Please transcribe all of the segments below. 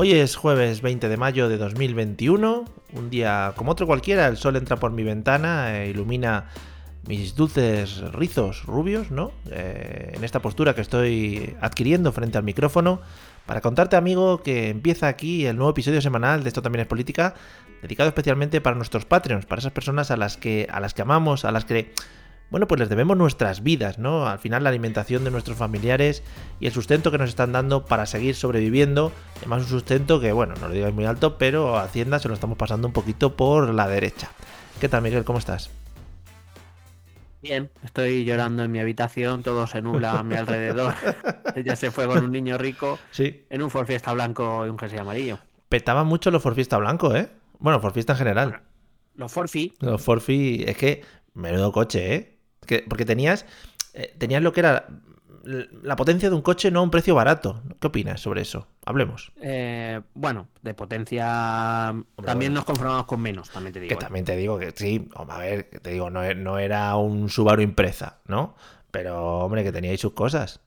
Hoy es jueves 20 de mayo de 2021, un día como otro cualquiera, el sol entra por mi ventana e ilumina mis dulces rizos rubios, ¿no? Eh, en esta postura que estoy adquiriendo frente al micrófono, para contarte, amigo, que empieza aquí el nuevo episodio semanal de Esto también es política, dedicado especialmente para nuestros Patreons, para esas personas a las que, a las que amamos, a las que bueno, pues les debemos nuestras vidas, ¿no? Al final la alimentación de nuestros familiares y el sustento que nos están dando para seguir sobreviviendo. Además un sustento que, bueno, no lo digáis muy alto, pero a Hacienda se lo estamos pasando un poquito por la derecha. ¿Qué tal, Miguel? ¿Cómo estás? Bien, estoy llorando en mi habitación, todo se nubla a mi alrededor. ya se fue con un niño rico sí. en un Forfiesta blanco y un jersey amarillo. Petaban mucho los Forfiesta blanco, ¿eh? Bueno, Forfiesta en general. Los Forfi. Los Forfi, es que menudo coche, ¿eh? Porque tenías, eh, tenías lo que era la potencia de un coche no a un precio barato. ¿Qué opinas sobre eso? Hablemos. Eh, bueno, de potencia también nos conformamos con menos, también te digo. Que ¿eh? también te digo que sí, a ver, te digo, no, no era un Subaru Impreza, ¿no? Pero, hombre, que teníais sus cosas.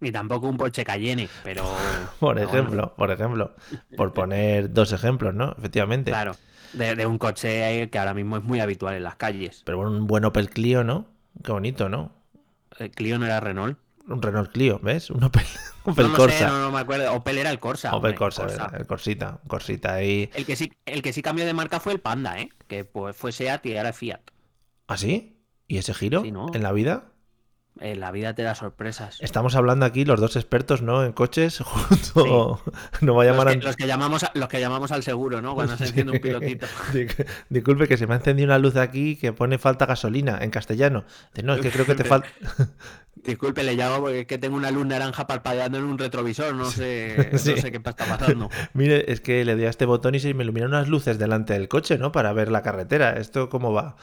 Ni tampoco un Porsche Cayenne, pero... por ejemplo, por ejemplo. Por poner dos ejemplos, ¿no? Efectivamente. Claro, de, de, un coche que ahora mismo es muy habitual en las calles. Pero bueno, un buen Opel Clio, ¿no? Qué bonito, ¿no? ¿El Clio no era Renault? Un Renault Clio, ¿ves? Un Opel, Opel no, Corsa. no, no, me acuerdo. Opel era el Corsa. Opel hombre, Corsa, Corsa. el Corsita. Corsita ahí. El que, sí, el que sí cambió de marca fue el Panda, ¿eh? Que pues fue SEAT y ahora Fiat. ¿Ah, sí? ¿Y ese giro sí, ¿no? en la vida? En la vida te da sorpresas. Estamos hablando aquí los dos expertos, ¿no? En coches, junto. Sí. No va a llamar los, que, los, que llamamos a, los que llamamos al seguro, ¿no? Cuando se enciende un pilotito. Disculpe que se me ha encendido una luz aquí que pone falta gasolina en castellano. No, es que creo que te falta. Disculpe, le llamo porque es que tengo una luz naranja parpadeando en un retrovisor, no sé, sí. no sé qué está pasando. Mire, es que le doy a este botón y se me iluminan unas luces delante del coche, ¿no? Para ver la carretera. ¿Esto cómo va?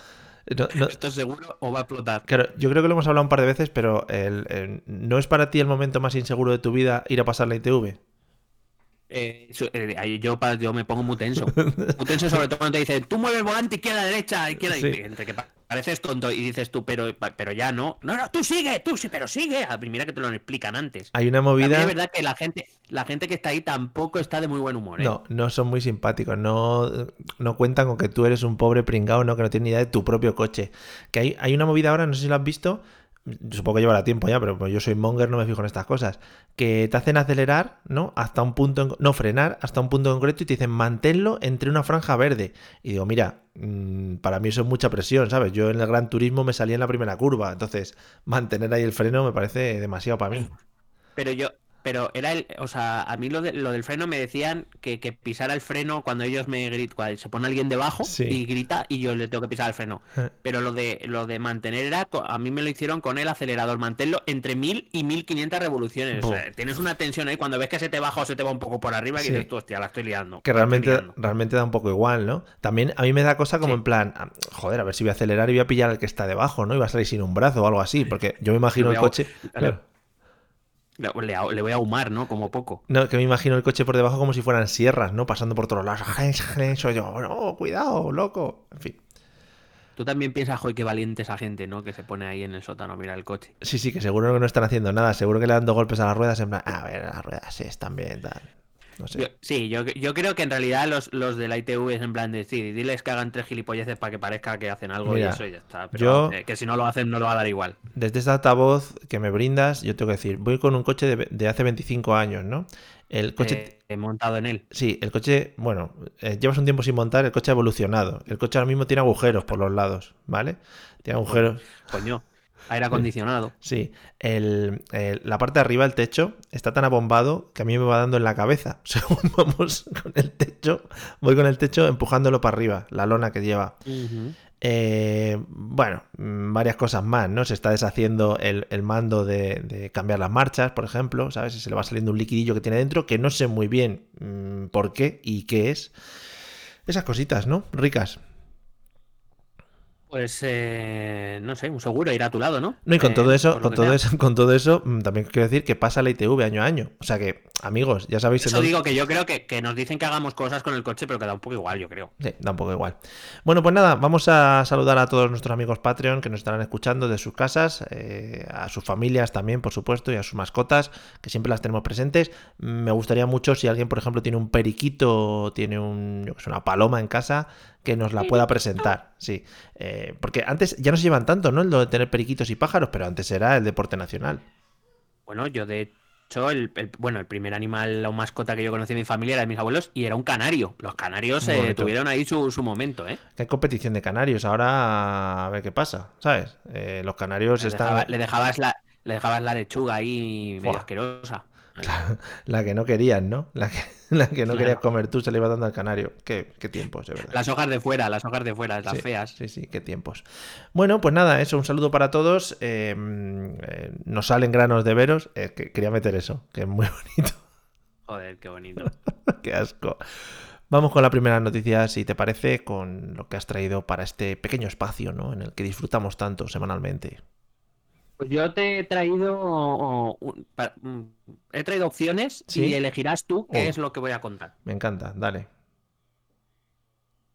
No, no, ¿Esto es seguro o va a explotar? Claro, yo creo que lo hemos hablado un par de veces, pero el, el, ¿no es para ti el momento más inseguro de tu vida ir a pasar la ITV? Eh, eh, yo, yo me pongo muy tenso. Muy tenso sobre todo cuando te dicen, tú mueves el volante izquierda, derecha, izquierda, sí. y entre que pareces tonto y dices tú, pero, pero ya no. No, no, tú sigue, tú sí, pero sigue. A mira que te lo explican antes. Hay una movida. Es verdad que la gente, la gente que está ahí tampoco está de muy buen humor. ¿eh? No, no son muy simpáticos. No, no cuentan con que tú eres un pobre pringao, no, que no tienes ni idea de tu propio coche. Que hay, hay una movida ahora, no sé si lo has visto supongo que llevará tiempo ya, pero pues yo soy monger, no me fijo en estas cosas, que te hacen acelerar, ¿no? Hasta un punto, no frenar, hasta un punto concreto y te dicen manténlo entre una franja verde. Y digo, mira, mmm, para mí eso es mucha presión, ¿sabes? Yo en el Gran Turismo me salí en la primera curva, entonces mantener ahí el freno me parece demasiado para mí. Pero yo, pero era el, o sea, a mí lo, de, lo del freno me decían que, que, pisara el freno cuando ellos me gritan, se pone alguien debajo sí. y grita y yo le tengo que pisar el freno. Pero lo de lo de mantener era, a mí me lo hicieron con el acelerador, mantenerlo entre 1000 y 1500 revoluciones. O sea, tienes una tensión ahí cuando ves que se te baja o se te va un poco por arriba y Sí. dices, tú, hostia, la estoy liando. Que realmente, estoy liando". realmente da un poco igual, ¿no? También a mí me da cosa como Sí. en plan, ah, joder, a ver si voy a acelerar y voy a pillar al que está debajo, ¿no? Y va a salir sin un brazo o algo así, porque yo me imagino el coche... claro. Le, voy a ahumar, ¿no? Como poco. No, que me imagino el coche por debajo como si fueran sierras, ¿no? Pasando por todos lados. Soy yo, no, cuidado, loco. En fin. Tú también piensas, joder, qué valiente esa gente, ¿no? Que se pone ahí en el sótano a mirar el coche. Sí, sí, que seguro que no están haciendo nada. Seguro que le dan dos golpes a las ruedas en plan, a ver, las ruedas sí están bien, tal. No sé. Yo- sí, yo, yo creo que en realidad los, los de la ITV es en plan de, sí, diles que hagan tres gilipolleces para que parezca que hacen algo Mira, y eso y ya está. Pero yo- eh, que si no lo hacen no lo va a dar igual. Desde este altavoz que me brindas, yo tengo que decir, voy con un coche de, de hace 25 años, ¿no? El coche... Eh, he montado en él. Sí, el coche, bueno, eh, llevas un tiempo sin montar, el coche ha evolucionado. El coche ahora mismo tiene agujeros por los lados, ¿vale? Tiene agujeros. Coño. Aire acondicionado. Sí, el, el- la parte de arriba, el techo, está tan abombado que a mí me va dando en la cabeza. Según vamos con el techo, voy con el techo empujándolo para arriba, la lona que lleva. Eh, bueno, mm, varias cosas más, ¿no? Se está deshaciendo el, el mando de, de cambiar las marchas, por ejemplo, ¿sabes? Y se le va saliendo un liquidillo que tiene dentro, que no sé muy bien mm, por qué y qué es. Esas cositas, ¿no? Ricas. Pues eh, no sé, un seguro irá a tu lado, ¿no? No, y con Eh, todo eso, con todo sea. eso, con todo eso, mm, también quiero decir que pasa la ITV año a año. O sea que, amigos, ya sabéis Eso digo que yo creo que, que nos dicen que hagamos cosas con el coche, pero que da un poco igual, yo creo. Sí, da un poco igual. Bueno, pues nada, vamos a saludar a todos nuestros amigos Patreon que nos estarán escuchando de sus casas, eh, a sus familias también, por supuesto, y a sus mascotas, que siempre las tenemos presentes. Me gustaría mucho si alguien, por ejemplo, tiene un periquito tiene un, yo qué sé, una paloma en casa, que nos la pueda presentar. Sí, Eh, porque antes ya no se llevan tanto, ¿no? El de tener periquitos y pájaros, pero antes era el deporte nacional. Bueno, yo de hecho, el, el- bueno, el primer animal o mascota que yo conocí en mi familia era de mis abuelos y era un canario. Los canarios eh, tuvieron ahí su, su momento, ¿eh? Que hay competición de canarios, ahora a ver qué pasa, ¿sabes? Eh, los canarios Le, están... dejaba- le dejabas la, le dejabas la lechuga ahí medio asquerosa. La que no querías, ¿no? La que, la que no Claro. querías comer tú se le iba dando al canario. Qué, qué tiempos, de verdad. Las hojas de fuera, las hojas de fuera, las Sí, feas. Sí, sí, qué tiempos. Bueno, pues nada, eso, un saludo para todos. Eh, eh, nos salen granos de veros. Eh, que quería meter eso, que es muy bonito. Joder, qué bonito. qué asco. Vamos con la primera noticia, si te parece, con lo que has traído para este pequeño espacio, ¿no? En el que disfrutamos tanto semanalmente. Pues yo te he traído he traído opciones Sí. y elegirás tú qué Oh. es lo que voy a contar. Me encanta, dale.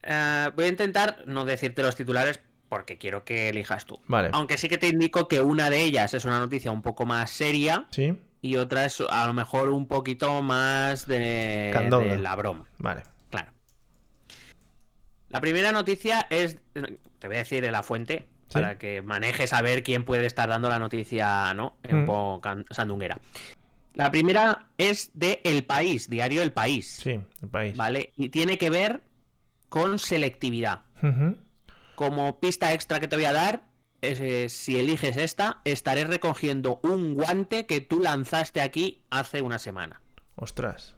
Eh, voy a intentar no decirte los titulares porque quiero que elijas tú. Vale. Aunque sí que te indico que una de ellas es una noticia un poco más seria ¿Sí? y otra es a lo mejor un poquito más de, Candonga. de la broma. Vale. Claro. La primera noticia es, te voy a decir la fuente Sí. para que manejes a ver quién puede estar dando la noticia, ¿no? Un Mm. can- sandunguera. La primera es de El País, diario El País, Sí, el país. ¿vale? Y tiene que ver con selectividad. Como pista extra que te voy a dar, es, eh, si eliges esta, estaré recogiendo un guante que tú lanzaste aquí hace una semana. Ostras.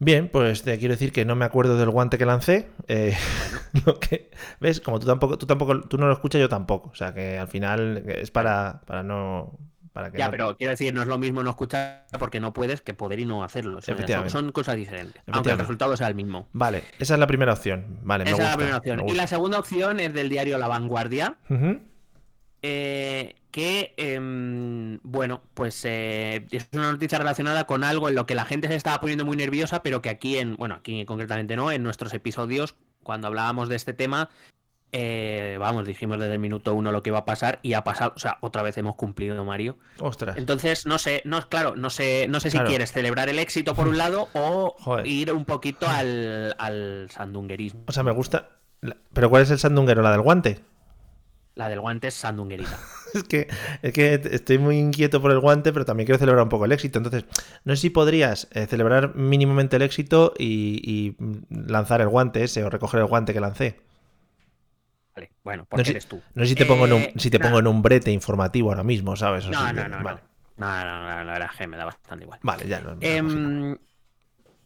Bien, pues te quiero decir que no me acuerdo del guante que lancé. eh, lo que, ¿Ves? Como tú tampoco, tú tampoco, tú no lo escuchas, yo tampoco. O sea que al final es para, para no. Para que Ya, no- pero quiero decir, no es lo mismo no escuchar porque no puedes que poder y no hacerlo. O sea, son, cosas diferentes. Aunque el resultado sea el mismo. Vale, esa es la primera opción. Vale, me Esa es gusta. la primera opción. me Y la segunda opción es del diario La Vanguardia, Ujú. Eh, que, em, bueno, pues eh, es una noticia relacionada con algo en lo que la gente se estaba poniendo muy nerviosa, pero que aquí, en, bueno, aquí concretamente no, en nuestros episodios, cuando hablábamos de este tema, eh, vamos, dijimos desde el minuto uno lo que iba a pasar y ha pasado, o sea, otra vez hemos cumplido, Mario. Ostras. Entonces, no sé, no, claro, no sé, no sé si Claro. quieres celebrar el éxito por un lado o Joder. ir un poquito al, al sandunguerismo. O sea, me gusta. ¿Pero cuál es el sandunguero? ¿La del guante? La del guante es sandunguerita. Es que, es que estoy muy inquieto por el guante, pero también quiero celebrar un poco el éxito. Entonces, no sé si podrías eh, celebrar mínimamente el éxito y, y, lanzar el guante ese o recoger el guante que lancé. Vale, bueno, No porque sé, eres tú. no sé si te pongo en un, Eh, si te pongo en un brete informativo ahora mismo, ¿sabes? O No, si- no, no, vale. no. No, no, no, la verdad es que me da bastante igual. Vale, ya no. no, Em,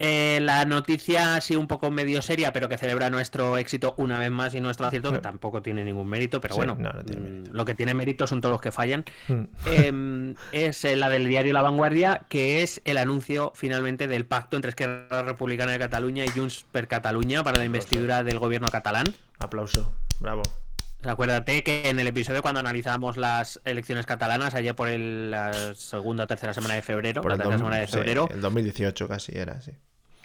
eh, la noticia sí un poco medio seria, pero que celebra nuestro éxito una vez más y nuestro acierto, que tampoco tiene ningún mérito, pero Sí, bueno, no, no tiene mm, mérito. lo que tiene mérito son todos los que fallan. Mm. Em, es eh, la del diario La Vanguardia, que es el anuncio finalmente del pacto entre Esquerra Republicana de Cataluña y Junts per Catalunya para la investidura del gobierno catalán. Aplauso. Bravo. Acuérdate que en el episodio cuando analizamos las elecciones catalanas, allá por el, la segunda o tercera semana de febrero, Por la tercera semana de sí, febrero, el 2018 casi era, sí.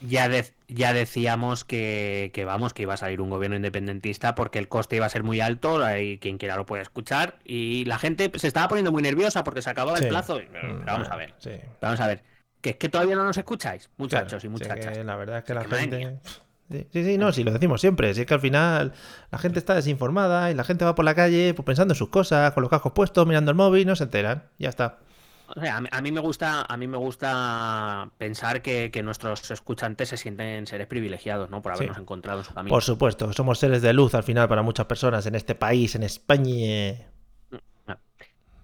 Ya, de- ya decíamos que, que, vamos, que iba a salir un gobierno independentista porque el coste iba a ser muy alto, y quien quiera lo puede escuchar, y la gente se estaba poniendo muy nerviosa porque se acababa Sí. el plazo. Pero Mm, vamos bueno, a ver, Sí. vamos a ver. Que es que todavía no nos escucháis, muchachos Claro, y muchachas. la verdad es que la que gente. Sí, sí, sí, no, sí, lo decimos siempre. Si es que al final la gente está desinformada y la gente va por la calle pues, pensando en sus cosas, con los cascos puestos, mirando el móvil, no se enteran. Ya está. O sea, a mí, a mí me gusta, a mí me gusta pensar que, que nuestros escuchantes se sienten seres privilegiados, ¿no? Por habernos Sí. encontrado en su camino. Por supuesto, somos seres de luz al final para muchas personas en este país, en España.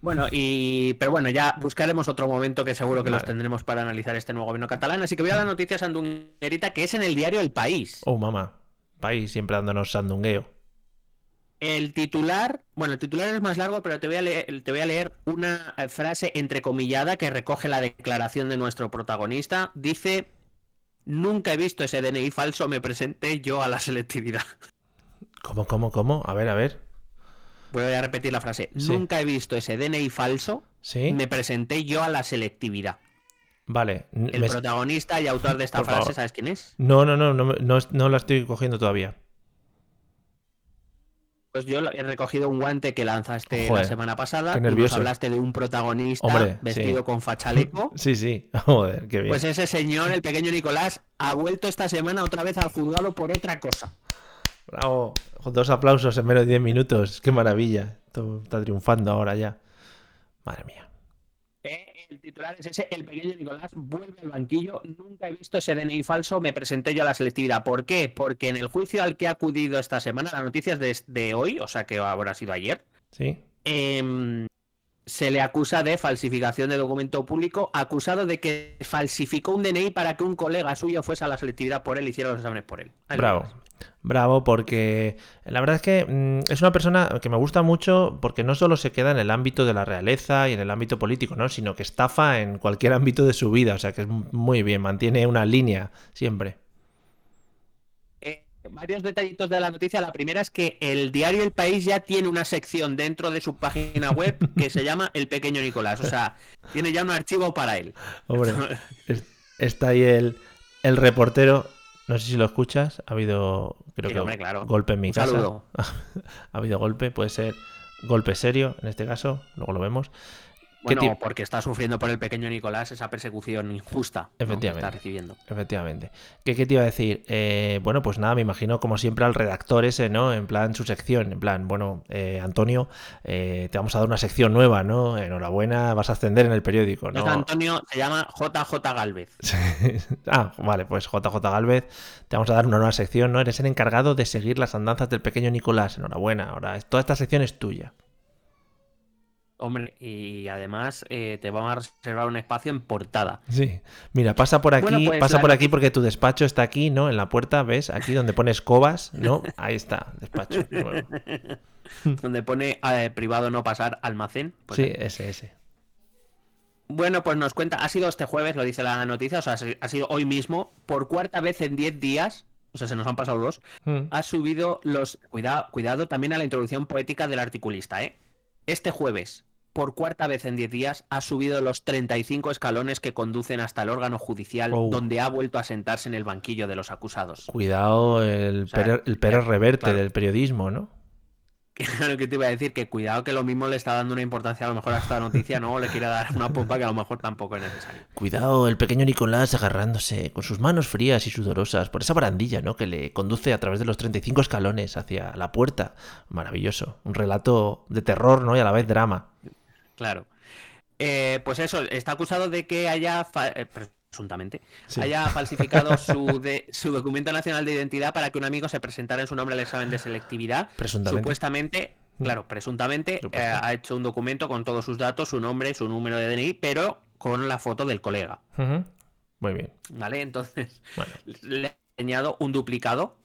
Bueno, y pero bueno, ya buscaremos otro momento que seguro que los tendremos para analizar este nuevo gobierno catalán. Así que voy a la noticia sandunguerita que es en el diario El País. Oh, mamá. País siempre dándonos sandungueo. El titular, bueno, el titular es más largo, pero te voy a leer, te voy a leer una eh, frase entrecomillada que recoge la declaración de nuestro protagonista. Dice: Nunca he visto ese DNI falso, me presenté yo a la selectividad. ¿Cómo, cómo, cómo? A ver, a ver. Voy a repetir la frase. Sí. Nunca he visto ese DNI falso, ¿Sí? me presenté yo a la selectividad. Vale. El me- protagonista y autor de esta Por frase, favor. ¿sabes quién es? No, no, no, no, no, no la estoy cogiendo todavía. Pues yo he recogido un guante que lanzaste Joder, la semana pasada. qué y nos nervioso. hablaste de un protagonista Hombre, vestido sí. con fachaleco. Sí, sí. Joder, qué bien. Pues ese señor, el pequeño Nicolás, ha vuelto esta semana otra vez al juzgado por otra cosa. Bravo. Dos aplausos en menos de 10 minutos. Qué maravilla. Todo está triunfando ahora ya. Madre mía. Eh, El titular es ese, el pequeño Nicolás vuelve al banquillo, nunca he visto ese DNI falso, me presenté yo a la selectividad. ¿Por qué? Porque en el juicio al que ha acudido esta semana, la noticia es de, de hoy, o sea que habrá sido ayer, ¿Sí? em, se le acusa de falsificación de documento público, acusado de que falsificó un DNI para que un colega suyo fuese a la selectividad por él y hiciera los exámenes por él. Ahí Bravo. Bravo, porque la verdad es que mm, es una persona que me gusta mucho porque no solo se queda en el ámbito de la realeza y en el ámbito político, ¿no? Sino que estafa en cualquier ámbito de su vida. O sea que es muy bien, mantiene una línea siempre. Eh, varios detallitos de la noticia. La primera es que el diario El País ya tiene una sección dentro de su página web que se llama El Pequeño Nicolás. O sea, tiene ya un archivo para él. Hombre, es- está ahí el, el reportero. No sé si lo escuchas. Ha habido, creo Sí, que, hombre, claro. golpe en mi Un casa. ha habido golpe, puede ser golpe serio en este caso. Luego lo vemos. ¿Qué Bueno, porque está sufriendo por el pequeño Nicolás esa persecución injusta ¿no? que está recibiendo. Efectivamente. ¿Qué, qué te iba a decir? Eh, bueno, pues nada, me imagino como siempre al redactor ese, ¿no? En plan su sección, en plan, bueno, eh, Antonio, eh, te vamos a dar una sección nueva, ¿no? Enhorabuena, vas a ascender en el periódico, No es ¿no? Antonio, se llama JJ Galvez. ah, vale, pues JJ Galvez, te vamos a dar una nueva sección, ¿no? Eres el encargado de seguir las andanzas del pequeño Nicolás. Enhorabuena, ahora toda esta sección es tuya. Hombre, y además eh, te vamos a reservar un espacio en portada. Sí. Mira, pasa por aquí, Bueno, pues pasa la por aquí porque tu despacho está aquí, ¿no? En la puerta, ¿ves? Aquí donde pones cobas, ¿no? Ahí está, despacho. Bueno, Donde pone eh, privado no pasar almacén. Pues sí, ese, ese. Bueno, pues nos cuenta, ha sido este jueves, lo dice la noticia, o sea, ha sido hoy mismo, por cuarta vez en 10 días, o sea, se nos han pasado dos, Mm. ha subido los... Cuidado, cuidado también a la introducción poética del articulista, ¿eh? Este jueves, por cuarta vez en 10 días, ha subido los 35 escalones que conducen hasta el órgano judicial, Oh. donde ha vuelto a sentarse en el banquillo de los acusados. Cuidado el, O sea, Pérez- el Pérez ya, Reverte claro. del periodismo, ¿no? Claro que te iba a decir que cuidado que lo mismo le está dando una importancia a lo mejor a esta noticia, ¿no? O le quiere dar una pompa que a lo mejor tampoco es necesario. Cuidado el pequeño Nicolás agarrándose con sus manos frías y sudorosas por esa barandilla, ¿no? Que le conduce a través de los 35 escalones hacia la puerta. Maravilloso. Un relato de terror, ¿no? Y a la vez drama. Claro. Eh, pues eso, está acusado de que haya, eh, presuntamente, Sí. haya falsificado su, de- su documento nacional de identidad para que un amigo se presentara en su nombre al examen de selectividad. Presuntamente. Supuestamente, claro, presuntamente eh, ha hecho un documento con todos sus datos, su nombre, su número de DNI, pero con la foto del colega. Muy bien. ¿Vale? Entonces, Bueno. le he enseñado un duplicado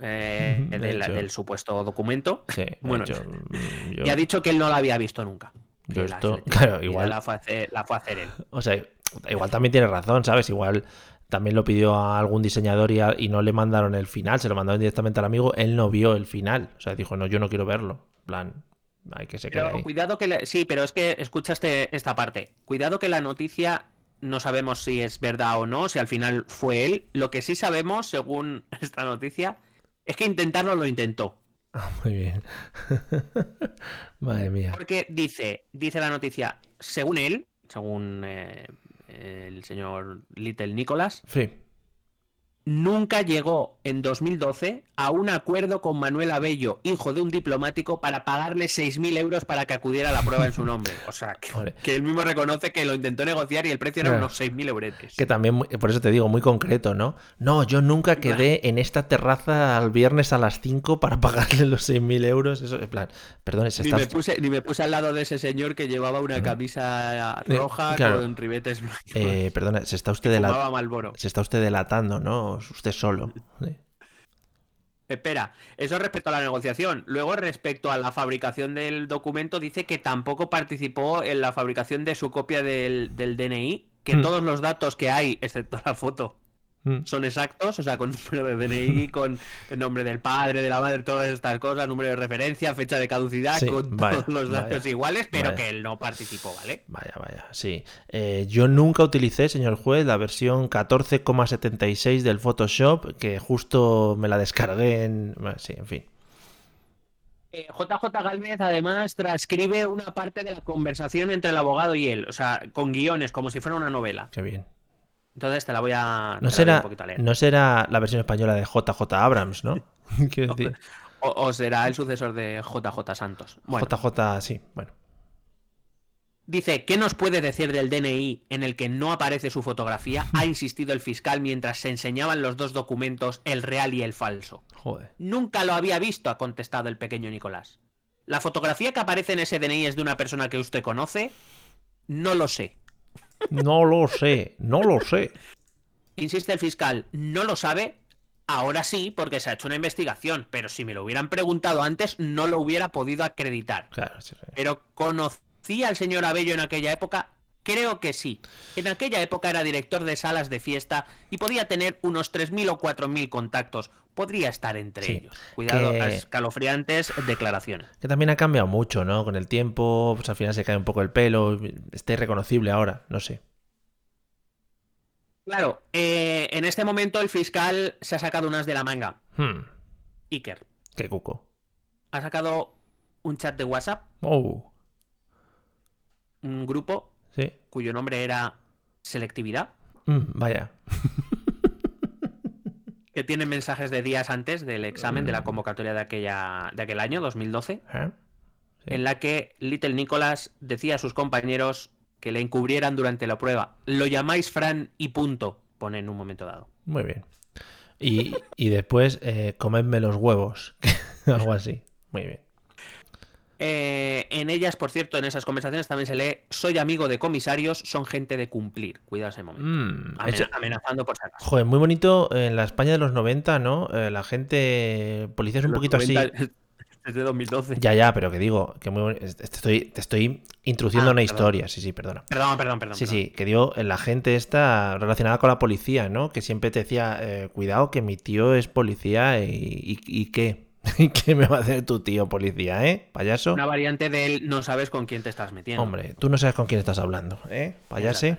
eh, De del, supuesto documento. Sí, Bueno, mm, yo, Y ha dicho que él no la había visto nunca. Yo la esto, claro, igual, La fue, a hacer, la fue a hacer él. o sea, igual también tiene razón, ¿sabes? Igual también lo pidió a algún diseñador y, a- y no le mandaron el final, se lo mandaron directamente al amigo, él no vio el final, o sea, dijo, no, yo no quiero verlo, en plan, hay que se quede Pero ahí. cuidado que... le- Sí, pero es que escucha este- esta parte. Cuidado que la noticia no sabemos si es verdad o no, si al final fue él. Lo que sí sabemos, según esta noticia, es que intentarlo lo intentó. Muy bien. Madre mía. Porque dice, dice la noticia, según él, según eh, el señor Little Nicholas, Sí. Nunca llegó en 2012 a un acuerdo con Manuel Abello, hijo de un diplomático, para pagarle 6.000 euros para que acudiera a la prueba en su nombre. O sea, que, Vale. que él mismo reconoce que lo intentó negociar y el precio era Claro. unos 6.000 euros. Que también, por eso te digo, muy concreto, ¿no? No, yo nunca quedé en esta terraza al viernes a las 5 para pagarle los 6.000 euros. Eso, en plan, perdón, Ni me, puse, ni me puse al lado de ese señor que llevaba una camisa Eh, roja claro. con ribetes blancos. Eh, perdona, se está usted Marlboro. Se está usted delatando, ¿no? Usted solo. Sí. Espera, eso respecto a la negociación. Luego, respecto a la fabricación del documento, dice que tampoco participó en la fabricación de su copia del, del DNI, que Hmm. todos los datos que hay, excepto la foto, Mm. son exactos, o sea, con número de DNI, con el nombre del padre, de la madre, todas estas cosas, número de referencia, fecha de caducidad, Sí, con vaya, todos los datos vaya, iguales, pero vaya. que él no participó, ¿vale? Vaya, vaya, sí. Eh, yo nunca utilicé, señor juez, la versión 14,76 del Photoshop, que justo me la descargué en... bueno, Sí, en fin. Eh, JJ Galvez además transcribe una parte de la conversación entre el abogado y él, o sea, con guiones, como si fuera una novela. Qué bien. Entonces te la voy a, No voy a un será, poquito a leer. no será la versión española de JJ Abrams, ¿no? Quiero decir, O, o será el sucesor de JJ Santos. Bueno, JJ, sí, bueno. dice, ¿qué nos puede decir del DNI en el que no aparece su fotografía? Ha insistido el fiscal mientras se enseñaban los dos documentos, el real y el falso. Joder. Nunca lo había visto, ha contestado el pequeño Nicolás. ¿La fotografía que aparece en ese DNI es de una persona que usted conoce? No lo sé. No lo sé, no lo sé. Insiste el fiscal, no lo sabe. Ahora sí, porque se ha hecho una investigación, pero si me lo hubieran preguntado antes, no lo hubiera podido acreditar. Claro, sí, sí. Pero ¿conocía al señor Abello en aquella época? Creo que sí. En aquella época era director de salas de fiesta y podía tener unos 3.000 o 4.000 contactos. Podría estar entre Sí, ellos. Cuidado, que- escalofriantes declaraciones. Que también ha cambiado mucho, ¿no? Con el tiempo, pues al final se cae un poco el pelo, está irreconocible ahora, no sé. Claro, eh, en este momento el fiscal se ha sacado unas de la manga. Hmm, Iker. qué cuco. Ha sacado un chat de WhatsApp, Oh, un grupo sí. cuyo nombre era Selectividad, Mm, vaya. que tiene mensajes de días antes del examen de la convocatoria de, aquella, de aquel año, 2012, ¿Eh? Sí. en la que Little Nicholas decía a sus compañeros que le encubrieran durante la prueba. Lo llamáis Fran y punto, pone en un momento dado. Muy bien. Y, y después, eh, comedme los huevos. Algo así. Muy bien. Eh, en ellas, por cierto, en esas conversaciones también se lee soy amigo de comisarios, son gente de cumplir. Cuidado ese momento. Mm, amenazando por si acaso. Joder, muy bonito en la España de los 90, ¿no? Eh, la gente, policías un Los poquito así. 90 Desde 2012. Ya, ya, pero que digo, que muy te estoy, te estoy introduciendo Ah, una perdón. historia. Sí, sí, perdona. Perdón, perdón, perdón. Sí, perdón. sí, que dio la gente esta relacionada con la policía, ¿no? Que siempre te decía, eh, cuidado que mi tío es policía y, y- y qué. ¿Y qué me va a hacer tu tío policía, eh? Payaso. Una variante de él, no sabes con quién te estás metiendo. Hombre, tú no sabes con quién estás hablando, ¿eh? Payase.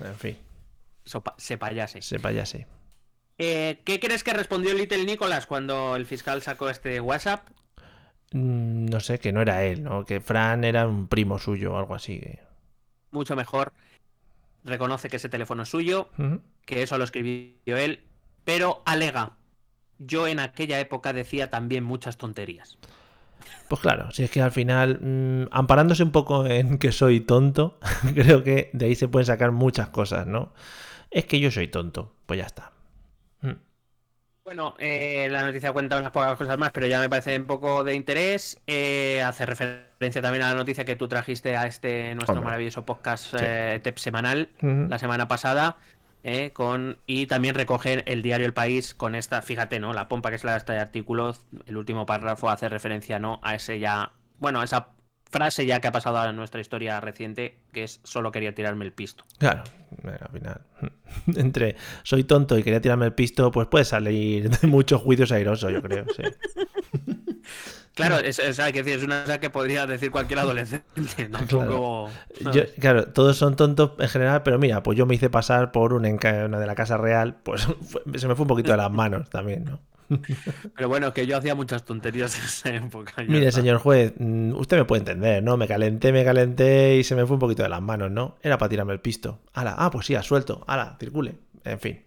En fin, Eso pa- se payase. se payase. Eh, ¿Qué crees que respondió Little Nicholas cuando el fiscal sacó este WhatsApp? Mm, No sé, que no era él, ¿no? Que Fran era un primo suyo o algo así. que- Mucho mejor. Reconoce que ese teléfono es suyo, que eso lo escribió él, pero alega. Yo en aquella época decía también muchas tonterías. Pues claro, si es que al final, mm, amparándose un poco en que soy tonto, creo que de ahí se pueden sacar muchas cosas, ¿no? Es que yo soy tonto, pues ya está. Mm. Bueno, eh, la noticia cuenta unas pocas cosas más, pero ya me parece un poco de interés. Eh, hace referencia también a la noticia que tú trajiste a este nuestro Hombre. maravilloso podcast Sí. eh, TEP semanal la semana pasada. Eh, con y también recoger el diario El País con esta, fíjate, ¿no? La pompa que es la de este artículo, el último párrafo hace referencia, ¿no? A ese ya, bueno, a esa frase ya que ha pasado a nuestra historia reciente, que es solo quería tirarme el pisto. Claro, al final. Entre soy tonto y quería tirarme el pisto, pues puede salir de muchos juicios airosos, yo creo. Sí. Claro, es, es, hay que decir, es una cosa que podría decir cualquier adolescente. Tampoco. Yo- claro, todos son tontos en general, pero mira, pues yo me hice pasar por un de la Casa Real, pues fue- se me fue un poquito de las manos también, ¿no? Pero bueno, que yo hacía muchas tonterías en esa época. Mire, señor juez, mm, usted me puede entender, ¿no? Me calenté, me calenté y se me fue un poquito de las manos, ¿no? Era para tirarme el pisto. Ala, ah, pues sí, ha suelto. Ala, circule. En fin.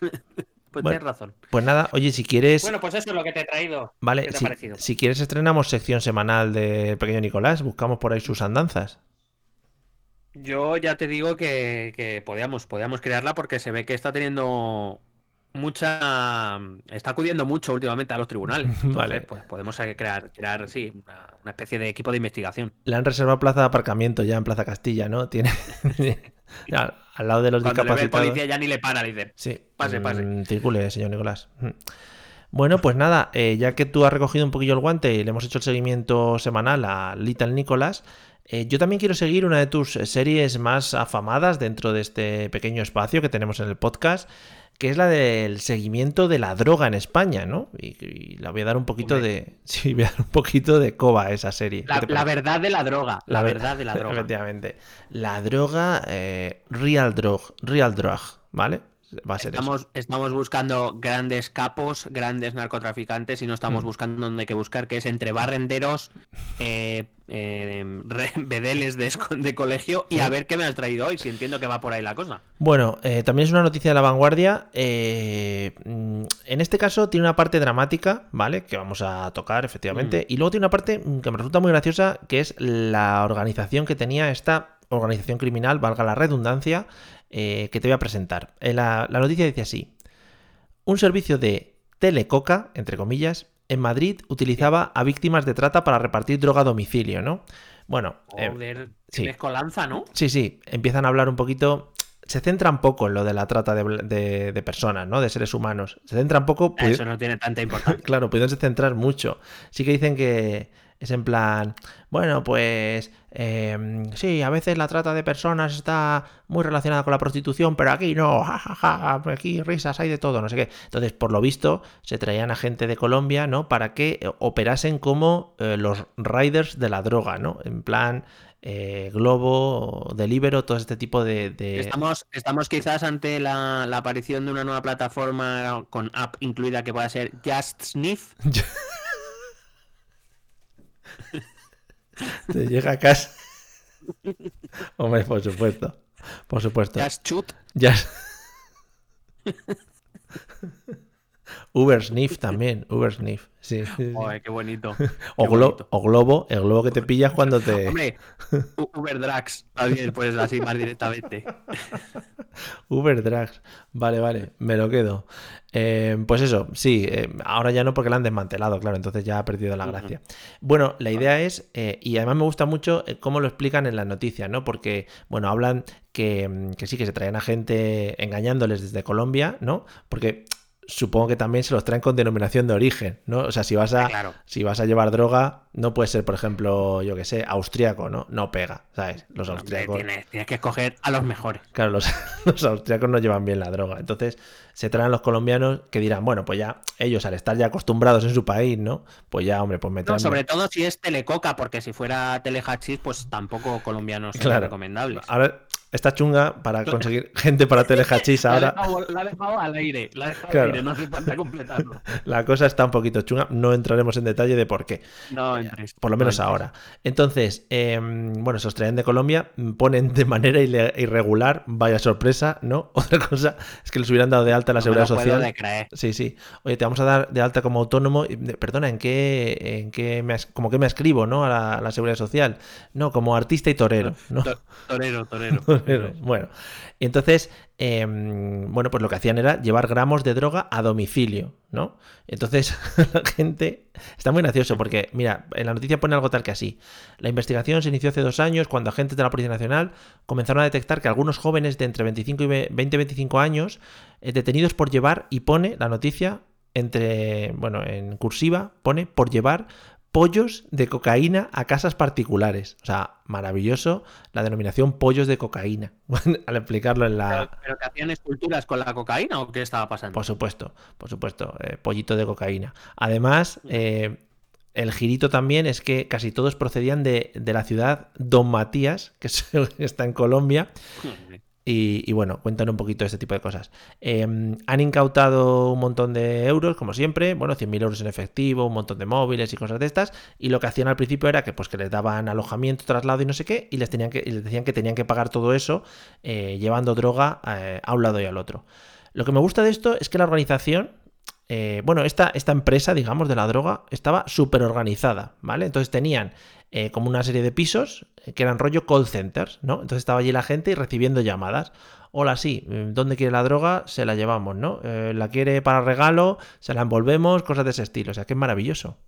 Pues Bueno. tienes razón. Pues nada, oye, si quieres. Bueno, pues eso es lo que te he traído. vale, ¿Qué te ha si, parecido? si quieres estrenamos sección semanal de Pequeño Nicolás, buscamos por ahí sus andanzas. Yo ya te digo que, que podíamos, podíamos crearla porque se ve que está teniendo mucha. Está acudiendo mucho últimamente a los tribunales. Entonces, Vale. Pues podemos crear, crear sí, una, una especie de equipo de investigación. Le han reservado plaza de aparcamiento ya en Plaza Castilla, ¿no? Tiene. Ya, al lado de los Cuando le ve el discapacitados. policía ya ni le para, le dice. Sí. Pase, pase. Mm, Circule, señor Nicolás. Mm. Bueno, pues nada, eh, ya que tú has recogido un poquillo el guante y le hemos hecho el seguimiento semanal a Little Nicolás, eh, yo también quiero seguir una de tus series más afamadas dentro de este pequeño espacio que tenemos en el podcast, que es la del seguimiento de la droga en España, ¿no? Y, y la voy a dar un poquito Hombre. de. Sí, voy a dar un poquito de coba a esa serie. La, verdad de la droga. La, ver- verdad de la droga. Efectivamente. La droga, eh, real drug, real drug, ¿vale? Va a ser eso. Estamos, estamos buscando grandes capos, grandes narcotraficantes y no estamos Mm. buscando donde hay que buscar, que es entre barrenderos, eh, eh, bedeles de, de colegio y a ver qué me has traído hoy, si entiendo que va por ahí la cosa. Bueno, eh, también es una noticia de la vanguardia. eh, mm, en este caso tiene una parte dramática, ¿vale? Que vamos a tocar, efectivamente. Y luego tiene una parte mm, que me resulta muy graciosa, que es la organización que tenía esta organización criminal, valga la redundancia, eh, que te voy a presentar. Eh, la, la noticia dice así. Un servicio de telecoca, entre comillas, en Madrid utilizaba a víctimas de trata para repartir droga a domicilio, ¿no? Bueno, eh, Joder, sí. tienes colanza, ¿no? Sí, sí, empiezan a hablar un poquito. Se centran poco en lo de la trata de, de- de personas, ¿no? De seres humanos. Se centran poco. Eso no tiene tanta importancia. Claro, pudiéndose centrar mucho. Sí que dicen que es en plan. Bueno, pues. em, sí, a veces la trata de personas está muy relacionada con la prostitución, pero aquí no. Ja, ja, ja, aquí risas, hay de todo, no sé qué. Entonces, por lo visto, se traían a gente de Colombia, ¿no? Para que eh, operasen como eh, los riders de la droga, ¿no? En plan. eh, Globo, Delibero, todo este tipo de. de- Estamos, estamos quizás ante la, la aparición de una nueva plataforma con app incluida que pueda ser Just Sniff. Te llega a casa. Hombre, por supuesto. Por supuesto. Just Shoot. Ya. Uber Sniff también. Uber Sniff. Sí, sí, sí. Joder, qué bonito. O, qué glo- bonito. o Globo. El globo que te pillas cuando te. Hombre, Uber Drags, también, pues así más directamente. Uber Drags. Vale, vale. Me lo quedo. Eh, pues eso, sí. eh, ahora ya no porque la han desmantelado, claro. Entonces ya ha perdido la gracia. Bueno, la idea es. eh, y además me gusta mucho eh, cómo lo explican en las noticias, ¿no? Porque, bueno, hablan que, mm, que sí, que se traen a gente engañándoles desde Colombia, ¿no? Porque supongo que también se los traen con denominación de origen, ¿no? O sea, si vas a, Claro. si vas a llevar droga, no puede ser, por ejemplo, yo que sé, austriaco, ¿no? No pega, ¿sabes? Los austriacos. tienes, tienes que escoger a los mejores. Claro, los, los austriacos no llevan bien la droga. Entonces se traen los colombianos que dirán, bueno, pues ya ellos al estar ya acostumbrados en su país, ¿no? Pues ya, hombre, pues me No, sobre todo si es telecoca, porque si fuera telehachís, pues tampoco colombianos son Claro. recomendables. Ahora está chunga para conseguir gente para telehachís La ha ahora. dejado, la ha dejado al aire, la ha dejado Claro. al aire, no hace falta completarlo. La cosa está un poquito chunga. No entraremos en detalle de por qué. No. Por lo no menos ahora. Entonces, eh, bueno, se los traen de Colombia, ponen de manera irregular, vaya sorpresa, ¿no? Otra cosa es que les hubieran dado de alta la No me seguridad puedo social. de creer. Sí, sí. Oye, te vamos a dar de alta como autónomo. y, Perdona, ¿en qué, en qué me, como que me ascribo, ¿no? A la, a la seguridad social. No, como artista y torero, ¿no? To- Torero, torero. Torero. Bueno, y entonces, eh, bueno, pues lo que hacían era llevar gramos de droga a domicilio, ¿no? Entonces, la gente está muy gracioso porque, mira, la noticia pone algo tal que así. La investigación se inició hace dos años cuando agentes de la Policía Nacional comenzaron a detectar que algunos jóvenes de entre 25 y 20 y 25 años, eh, detenidos por llevar, y pone la noticia entre, bueno, en cursiva, pone por llevar pollos de cocaína a casas particulares. O sea, maravilloso la denominación pollos de cocaína. Al explicarlo en Pero, la... pero que hacían esculturas con la cocaína o qué estaba pasando? Por supuesto, por supuesto, eh, pollito de cocaína. Además, eh, el girito también es que casi todos procedían de, de la ciudad Don Matías, que es- está en Colombia, y, bueno, cuentan un poquito de este tipo de cosas. Eh, han incautado un montón de euros, como siempre, bueno, 100.000 euros en efectivo, un montón de móviles y cosas de estas, y lo que hacían al principio era que pues que les daban alojamiento, traslado y no sé qué, y les, tenían que, y les decían que tenían que pagar todo eso eh, llevando droga eh, a un lado y al otro. Lo que me gusta de esto es que la organización, eh, bueno, esta, esta empresa, digamos, de la droga, estaba súper organizada, ¿vale? Entonces tenían eh, como una serie de pisos eh, que eran rollo call centers, ¿no? Entonces estaba allí la gente y recibiendo llamadas. Hola, sí, ¿dónde quiere la droga? Se la llevamos, ¿no? la quiere para regalo, se la envolvemos, cosas de ese estilo. O sea, que es maravilloso.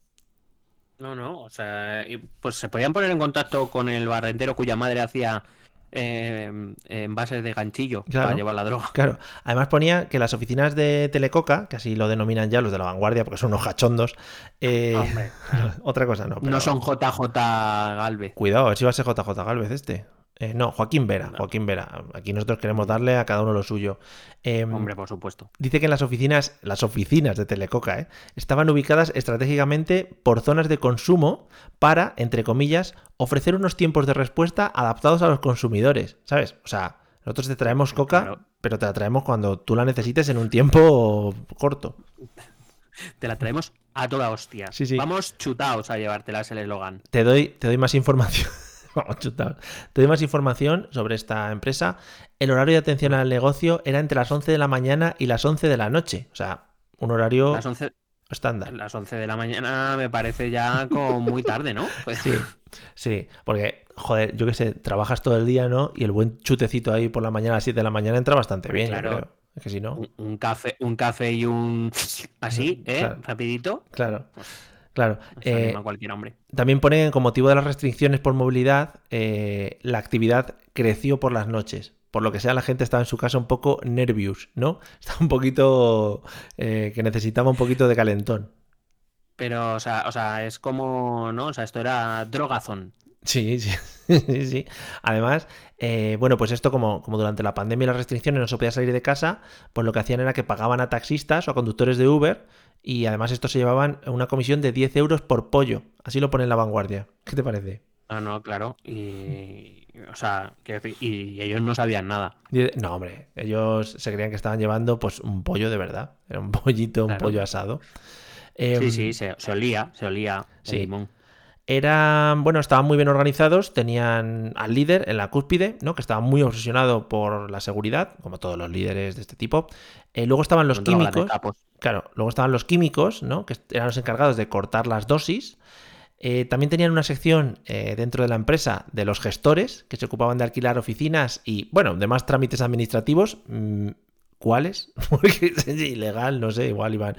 No, no, o sea, pues se podían poner en contacto con el barrendero cuya madre hacía eh, en bases de ganchillo para llevar la droga. Claro, además ponía que las oficinas de Telecoca, que así lo denominan ya los de la vanguardia porque son unos hachondos, eh, otra cosa no. No son JJ Galvez. Cuidado, a ver si va a ser JJ Galvez este. Eh, no, Joaquín Vera, Joaquín Vera. Aquí nosotros queremos darle a cada uno lo suyo. Em, Hombre, por supuesto. Dice que en las oficinas, las oficinas de Telecoca, ¿eh? estaban ubicadas estratégicamente por zonas de consumo para, entre comillas, ofrecer unos tiempos de respuesta adaptados a los consumidores. ¿Sabes? O sea, nosotros te traemos coca, pero te la traemos cuando tú la necesites en un tiempo corto. Te la traemos a toda hostia. Sí, sí. Vamos chutaos a llevártela, es el eslogan. Te doy, te doy más información. Vamos, chutar. Te doy más información sobre esta empresa. El horario de atención al negocio era entre las 11 de la mañana y las 11 de la noche. O sea, un horario las 11... estándar. Las 11 de la mañana me parece ya como muy tarde, ¿no? Pues sí, sí, porque, joder, yo qué sé, trabajas todo el día, ¿no? Y el buen chutecito ahí por la mañana a las 7 de la mañana entra bastante bien, claro. Es que si no... Un, café, un café y un... Así, ¿eh? Rapidito. Claro. Claro. Eh, cualquier hombre. También pone con motivo de las restricciones por movilidad, eh, la actividad creció por las noches. Por lo que sea, la gente estaba en su casa un poco nervious, ¿no? Estaba un poquito. Eh, que necesitaba un poquito de calentón. Pero, o sea, o sea, es como, ¿no? O sea, esto era drogazón. Sí, sí, sí, sí. Además, bueno, pues esto como, como durante la pandemia y las restricciones no se podía salir de casa, pues lo que hacían era que pagaban a taxistas o a conductores de Uber y además estos se llevaban una comisión de 10 euros por pollo. Así lo pone en la vanguardia. ¿Qué te parece? Ah, no, claro. Y, o sea, y ellos no sabían nada. No, hombre, ellos se creían que estaban llevando pues un pollo de verdad. Era un pollito, un pollo asado. sí, sí, em, se, olía, se olía sí. limón eran, bueno, estaban muy bien organizados, tenían al líder en la cúspide, ¿no? Que estaba muy obsesionado por la seguridad, como todos los líderes de este tipo. Eh, luego estaban los químicos. Claro, luego estaban los químicos, ¿no? Que eran los encargados de cortar las dosis. Eh, también tenían una sección eh, dentro de la empresa de los gestores, que se ocupaban de alquilar oficinas y, bueno, demás trámites administrativos. Mm, ¿Cuáles? Porque es ilegal, no sé, igual iban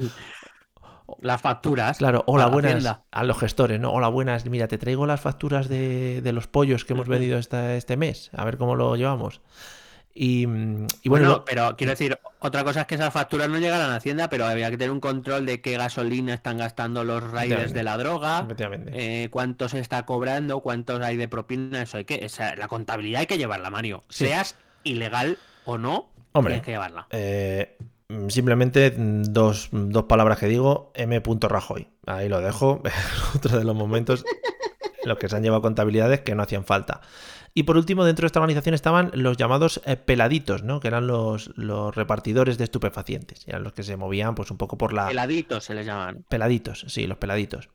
las facturas. Claro, hola, buenas. A los gestores, ¿no? Hola, buenas. Mira, te traigo las facturas de, los pollos que hemos vendido este mes. A ver cómo lo llevamos. Y, bueno, pero quiero decir, otra cosa es que esas facturas no llegan a la Hacienda, pero había que tener un control de qué gasolina están gastando los riders de la droga, eh, cuánto se está cobrando, cuántos hay de propina, eso hay que, la contabilidad hay que llevarla, Mario. Seas ilegal o no, Hombre, tienes que llevarla. Eh, Mm, simplemente mm, dos, palabras que digo, M. Rajoy. Ahí lo dejo. Otro de los momentos en los que se han llevado contabilidades que no hacían falta. Y por último, dentro de esta organización estaban los llamados eh, peladitos, ¿no? Que eran los, los, repartidores de estupefacientes. Eran los que se movían pues un poco por la... Peladitos se les llaman. Peladitos, sí, los peladitos.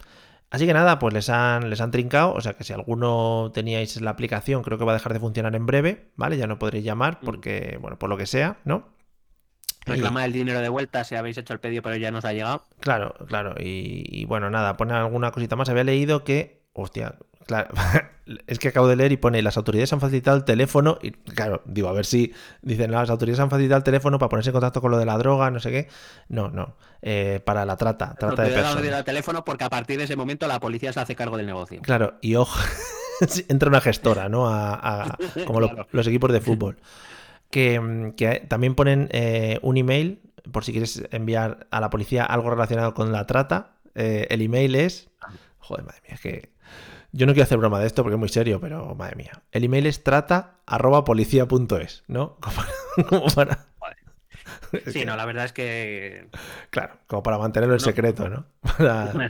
Así que nada, pues les han, les han trincado. O sea que si alguno teníais la aplicación, creo que va a dejar de funcionar en breve, ¿vale? Ya no podréis llamar mm. porque, bueno, por lo que sea, ¿no? Reclamar el dinero de vuelta si habéis hecho el pedido pero ya nos ha llegado. Claro, claro. Y, bueno, nada, pone alguna cosita más. Había leído que, hostia, claro, es que acabo de leer y pone las autoridades han facilitado el teléfono. Y claro, digo, a ver si dicen las autoridades han facilitado el teléfono para ponerse en contacto con lo de la droga, no sé qué. No, no. Eh, para la trata, trata de personas. el teléfono porque a partir de ese momento la policía se hace cargo del negocio. Claro, y ojo, entra una gestora, ¿no? A, como los equipos de fútbol. Mm, que, también ponen eh, un email, por si quieres enviar a la policía algo relacionado con la trata. Eh, el email es... Joder, madre mía, es que... Yo no quiero hacer broma de esto porque es muy serio, pero madre mía. El email es trata arroba policía.es, ¿no? Como para... Sí, no, la verdad es que... Claro, como para mantenerlo en secreto, ¿no?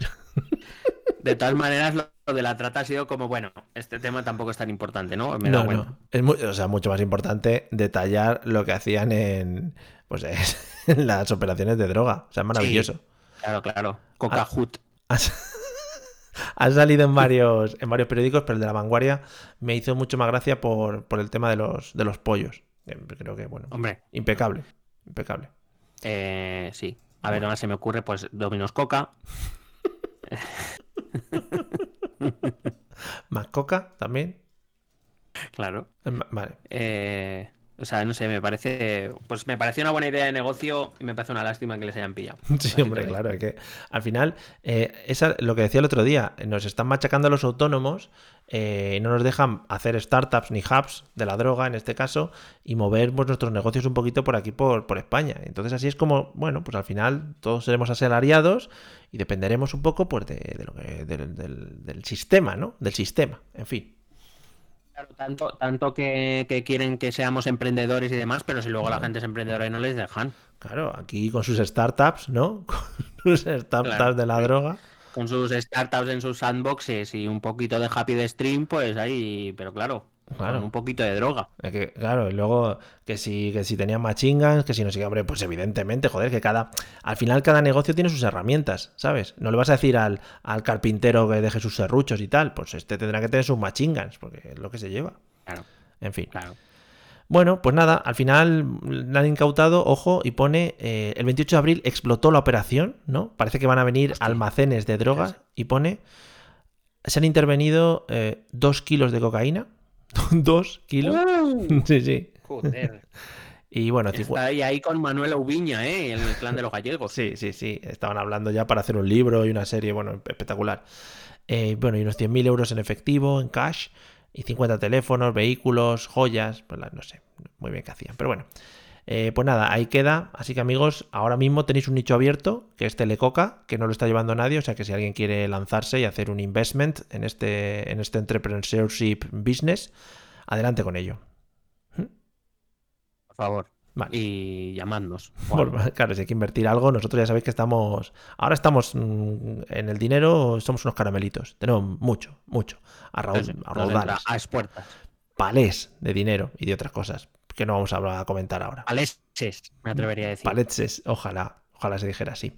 De todas maneras, lo de la trata ha sido como, bueno, este tema tampoco es tan importante, ¿no? Me no, no. Es o sea, mucho más importante detallar lo que hacían en, pues, en las operaciones de droga. O sea, es maravilloso. claro, claro. Coca ha, ha, salido en varios, en varios periódicos, pero el de la vanguardia me hizo mucho más gracia por, por el tema de los, de los pollos. Creo que, bueno, Hombre. impecable. Impecable. Eh, sí. A ver, ahora se me ocurre, pues, Dominos Coca. Más coca también. Claro. Eh, Vale. Eh, o sea, no sé, me parece. Pues me pareció una buena idea de negocio y me parece una lástima que les hayan pillado. Sí, hombre, claro, es que al final, eh, esa, lo que decía el otro día, nos están machacando a los autónomos eh, y no nos dejan hacer startups ni hubs de la droga en este caso y mover pues, nuestros negocios un poquito por aquí, por, por España. Entonces así es como, bueno, pues al final todos seremos asalariados y dependeremos un poco pues, de, de lo que- del- del sistema, ¿no? Del sistema, en fin. Claro, tanto, tanto que, que quieren que seamos emprendedores y demás, pero si luego la gente es emprendedora y no les dejan. Claro, aquí con sus startups, ¿no? Con sus startups Claro. de la droga. Con sus startups en sus sandboxes y un poquito de happy de stream, pues ahí, pero claro, Claro. con un poquito de droga. Es que, claro, y luego que si, que si tenían machingas, que si no sé qué, hombre, pues evidentemente, joder, que cada. Al final cada negocio tiene sus herramientas, ¿sabes? No le vas a decir al, al carpintero que deje sus serruchos y tal, pues este tendrá que tener sus machingans, porque es lo que se lleva. Claro, En fin. claro. Bueno, pues nada, al final le han incautado, ojo, y pone eh, el 28 de abril explotó la operación, ¿no? Parece que van a venir Hostia. almacenes de drogas y pone se han intervenido eh, dos kilos de cocaína, dos kilos, sí, sí, Joder. y bueno, Está ahí, ahí con Manuel Ubiña, ¿eh? El clan de los gallegos. sí, sí, sí, estaban hablando ya para hacer un libro y una serie, bueno, espectacular. Eh, bueno, y unos 100.000 euros en efectivo, en cash, y 50 teléfonos, vehículos, joyas, pues la- no sé, muy bien que hacían. Pero bueno, eh, pues nada, ahí queda. Así que amigos, ahora mismo tenéis un nicho abierto, que es Telecoca, que no lo está llevando nadie, o sea que si alguien quiere lanzarse y hacer un investment en este, en este entrepreneurship business, adelante con ello. Por favor. Vale. Y llamadnos. Claro, si hay que invertir algo, nosotros ya sabéis que estamos. Ahora estamos mm, en el dinero, somos unos caramelitos. Tenemos mucho, mucho. A, raud- a raudales. a expuertas. Palés de dinero y de otras cosas que no vamos a, comentar ahora. Aleses, me atrevería a decir. Paletses, ojalá, ojalá se dijera así.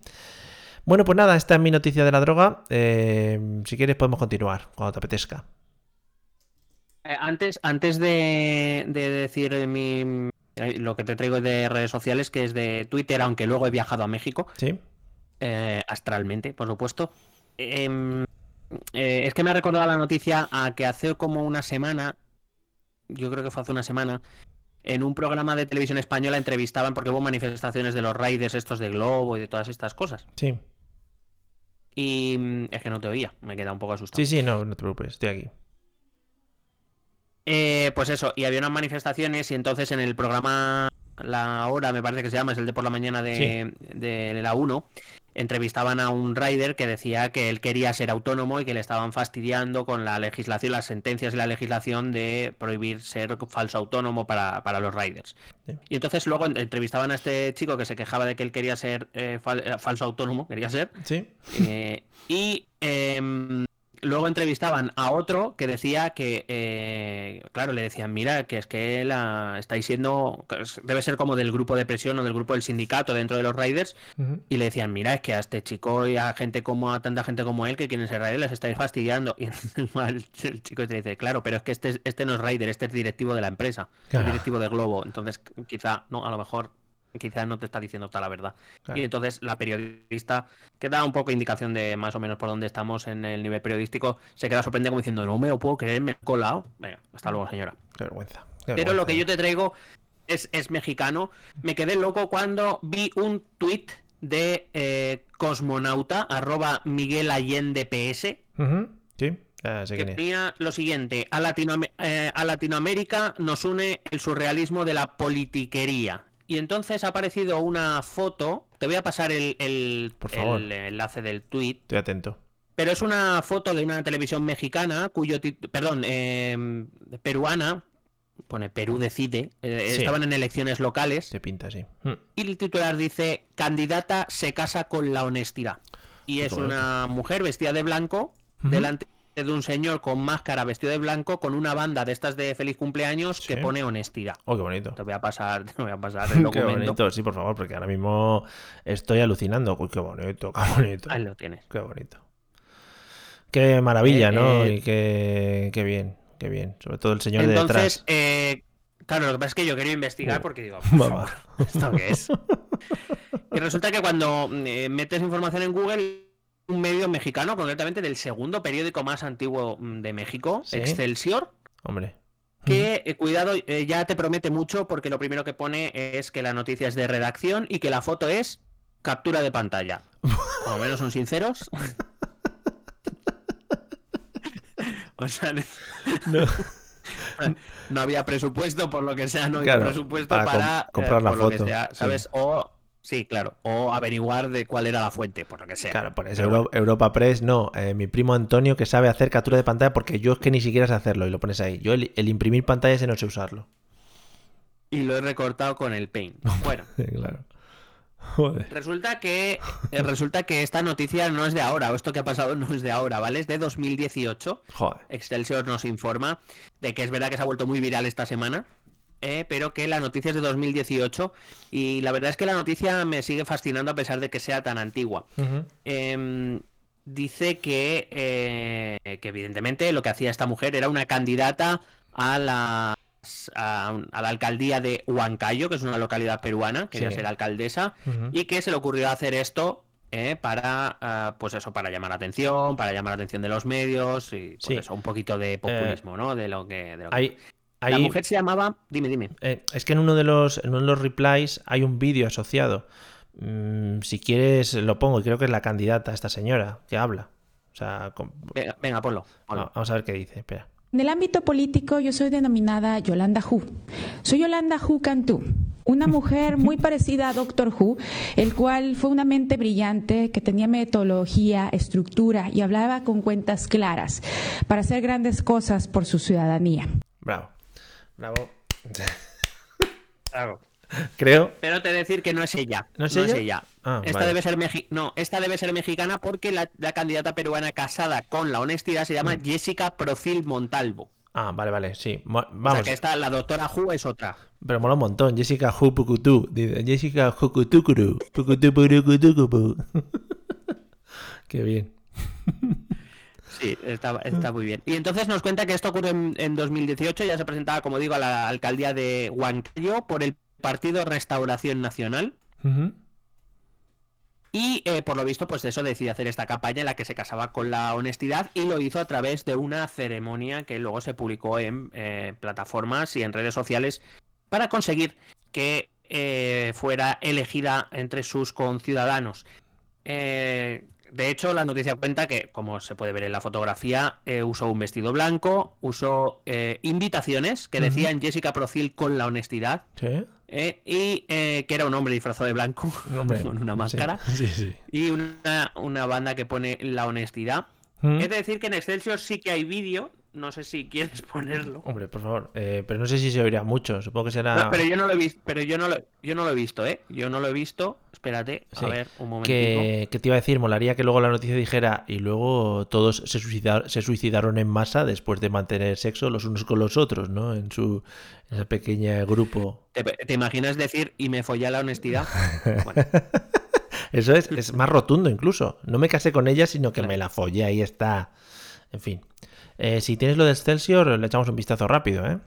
Bueno, pues nada, esta es mi noticia de la droga. Eh, si quieres, podemos continuar cuando te apetezca. Eh, antes, antes de, de decir mi, lo que te traigo de redes sociales, que es de Twitter, aunque luego he viajado a México, ¿Sí? eh, astralmente, por supuesto. Em, eh, es que me ha recordado la noticia a que hace como una semana, yo creo que fue hace una semana, en un programa de televisión española entrevistaban, porque hubo manifestaciones de los raiders estos de Globo y de todas estas cosas. Sí. Y mm, es que no te oía, me queda un poco asustado. Sí, sí, no, no te preocupes, estoy aquí. Eh, pues eso, y había unas manifestaciones y entonces en el programa La Hora, me parece que se llama, es el de por la mañana de, de la 1, entrevistaban a un rider que decía que él quería ser autónomo y que le estaban fastidiando con la legislación, las sentencias y la legislación de prohibir ser falso autónomo para, para los riders. Sí. Y entonces luego entrevistaban a este chico que se quejaba de que él quería ser eh, fal- eh, falso autónomo, quería ser, Sí. eh, y em, luego entrevistaban a otro que decía que, eh, claro, le decían, mira, que es que la estáis siendo, debe ser como del grupo de presión o del grupo del sindicato dentro de los Riders, Ujú. y le decían, mira, es que a este chico y a gente como a tanta gente como él que quieren ser Rider les estáis fastidiando. Y el, el chico te dice, claro, pero es que este, este no es Rider, este es directivo de la empresa, Claro. es directivo de Globo, entonces quizá, no, a lo mejor, quizá no te está diciendo toda la verdad. Claro. Y entonces la periodista, que da un poco indicación de más o menos por dónde estamos en el nivel periodístico, se queda sorprendida como diciendo, no me lo puedo creer, me he colado. Venga, hasta luego, señora. Qué vergüenza. qué Pero lo que yo te traigo es, es mexicano. Me quedé loco cuando vi un tuit de eh, cosmonauta, arroba Miguel Allende PS. Sí, sé que ponía lo siguiente, a, Latinoam- eh, a Latinoamérica nos une el surrealismo de la politiquería. Y entonces ha aparecido una foto, te voy a pasar el, el- Por favor. el enlace del tweet, Estoy atento. pero es una foto de una televisión mexicana, cuyo perdón, eh, peruana, pone Perú decide, eh, Sí. estaban en elecciones locales, Se pinta así. Y el titular dice, candidata se casa con la honestidad. Y es una mujer vestida de blanco, delante de un señor con máscara vestido de blanco, con una banda de estas de feliz cumpleaños que pone honestidad. Oh, qué bonito. Te voy a pasar, te voy a pasar el Qué documento. bonito, sí, por favor, porque ahora mismo estoy alucinando. Uy, qué bonito, qué bonito. Ahí lo tienes. Qué bonito. Qué maravilla, Eh, ¿no? eh, Y qué, qué bien, qué bien. Sobre todo el señor de detrás. eh, claro, lo que pasa es que yo quería investigar Uh, porque digo, por favor, ¿esto qué es? resulta que cuando metes información en Google, un medio mexicano, concretamente del segundo periódico más antiguo mm, de México, Sí. Excelsior, Hombre. que, eh, cuidado, eh, ya te promete mucho porque lo primero que pone es que la noticia es de redacción y que la foto es captura de pantalla. Por lo menos son sinceros. o sea, No. no había presupuesto, por lo que sea, no Claro, había presupuesto para para, com- comprar eh, la foto, sea, sí. ¿sabes? O sí, claro, o averiguar de cuál era la fuente, por lo que sea. Claro, por eso Pero Euro- Europa Press, no. eh, mi primo Antonio que sabe hacer captura de pantalla porque yo es que ni siquiera sé hacerlo y lo pones ahí. Yo el, el imprimir pantalla ese no sé usarlo. Y lo he recortado con el Paint. Bueno, claro. Joder. resulta que eh, resulta que esta noticia no es de ahora, o esto que ha pasado no es de ahora, ¿vale? Es de 2018. Joder. Excelsior nos informa de que es verdad que se ha vuelto muy viral esta semana, eh, pero que la noticia es de 2018 y la verdad es que la noticia me sigue fascinando a pesar de que sea tan antigua. Em, dice que, eh, que evidentemente lo que hacía esta mujer era una candidata a la, a, a la alcaldía de Huancayo, que es una localidad peruana, quería Sí. ser alcaldesa, y que se le ocurrió hacer esto eh, para, ah, pues eso, para llamar la atención, para llamar la atención de los medios y pues Sí. eso, un poquito de populismo, ¿no? De lo que... de lo que- Hay, La mujer se llamaba... Dime, dime. eh, es que en uno de los, en uno de los replies hay un vídeo asociado. Mm, si quieres lo pongo y creo que es la candidata esta señora que habla. O sea, con- Venga, venga ponlo. ponlo. vamos a ver qué dice. Espera. En el ámbito político yo soy denominada Yolanda Hu. Soy Yolanda Hu Cantú, una mujer muy parecida a Doctor Who, el cual fue una mente brillante que tenía metodología, estructura y hablaba con cuentas claras para hacer grandes cosas por su ciudadanía. Bravo. Bravo. Claro. Creo. Pero te decir que no es ella. ¿No es ella? Ah, esta vale. debe ser mexi- no, esta debe ser mexicana porque la, la candidata peruana casada con la honestidad se Mm. llama Jessica Profil Montalvo. Ah, vale, vale, sí. Mo- O sea Vamos, que esta, la doctora Hu es otra. pero mola un montón. Jessica Hu Pukutu. Jessica Hukutukuru. Pukutu. Qué bien. Sí, está, está muy bien. Y entonces nos cuenta que esto ocurre en, en 2018, ya se presentaba, como digo, a la alcaldía de Huancayo por el Partido Restauración Nacional. Y eh, por lo visto, pues eso decidió hacer esta campaña en la que se casaba con la honestidad y lo hizo a través de una ceremonia que luego se publicó en eh, plataformas y en redes sociales para conseguir que eh, fuera elegida entre sus conciudadanos. Eh, de hecho, la noticia cuenta que, como se puede ver en la fotografía, eh, usó un vestido blanco, usó eh, invitaciones que decían Jessica Procil con la honestidad Sí. eh, y eh, que era un hombre disfrazado de blanco Hombre, con una máscara Sí, sí. y una, una banda que pone la honestidad. Es de decir que en Excelsior sí que hay vídeo, no sé si quieres ponerlo. Hombre, por favor. Eh, pero no sé si se oirá mucho. Supongo que será. No, pero yo no lo he visto, pero yo no lo, yo no lo he visto, ¿eh? Yo no lo he visto. Espérate, Sí, a ver, un momentito. que, que te iba a decir, molaría que luego la noticia dijera y luego todos se, se suicidaron en masa después de mantener sexo los unos con los otros, ¿no? En su en ese pequeño grupo. ¿Te, te imaginas decir y me follé a la honestidad? Bueno, Eso es, es más rotundo incluso. No me casé con ella, sino que Claro. me la follé, ahí está. En fin. Eh, si tienes lo de Excelsior, le echamos un vistazo rápido, ¿eh?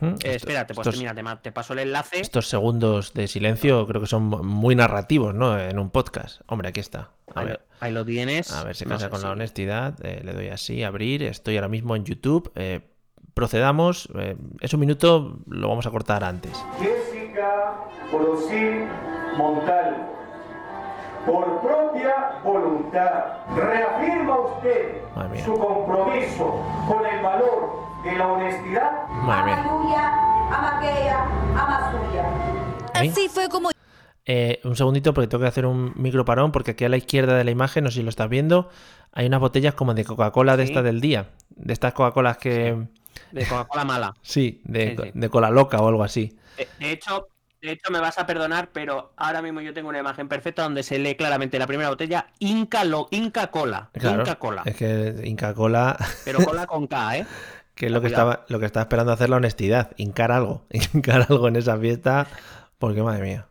¿Mm? eh, espérate, pues estos, mira, te, paso el enlace. estos segundos de silencio creo que son muy narrativos, ¿no? En un podcast. Hombre, aquí está. A Ahí, ver. lo- ahí lo tienes. A ver, No casa sé con la si- honestidad. eh, le doy así, abrir. Estoy ahora mismo en YouTube. eh, procedamos. eh, es un minuto, lo vamos a cortar antes. Jessica Procil Montal. Por propia voluntad, reafirma usted su compromiso con el valor de la honestidad. Así fue como Eh, un segundito porque tengo que hacer un micro parón porque aquí a la izquierda de la imagen, no sé si lo estás viendo, hay unas botellas como de Coca-Cola de Sí. esta del día. De estas Coca-Colas que... De Coca-Cola mala. Sí, de, Sí, sí. de cola loca o algo así. De, de hecho, de hecho, me vas a perdonar, pero ahora mismo yo tengo una imagen perfecta donde se lee claramente la primera botella Inca, lo, Inca Cola. Claro, Inca Cola. es que Inca Cola, Pero cola con K, ¿eh? que es lo que, estaba, lo que estaba esperando hacer la honestidad, hincar algo, hincar algo en esa fiesta, porque madre mía.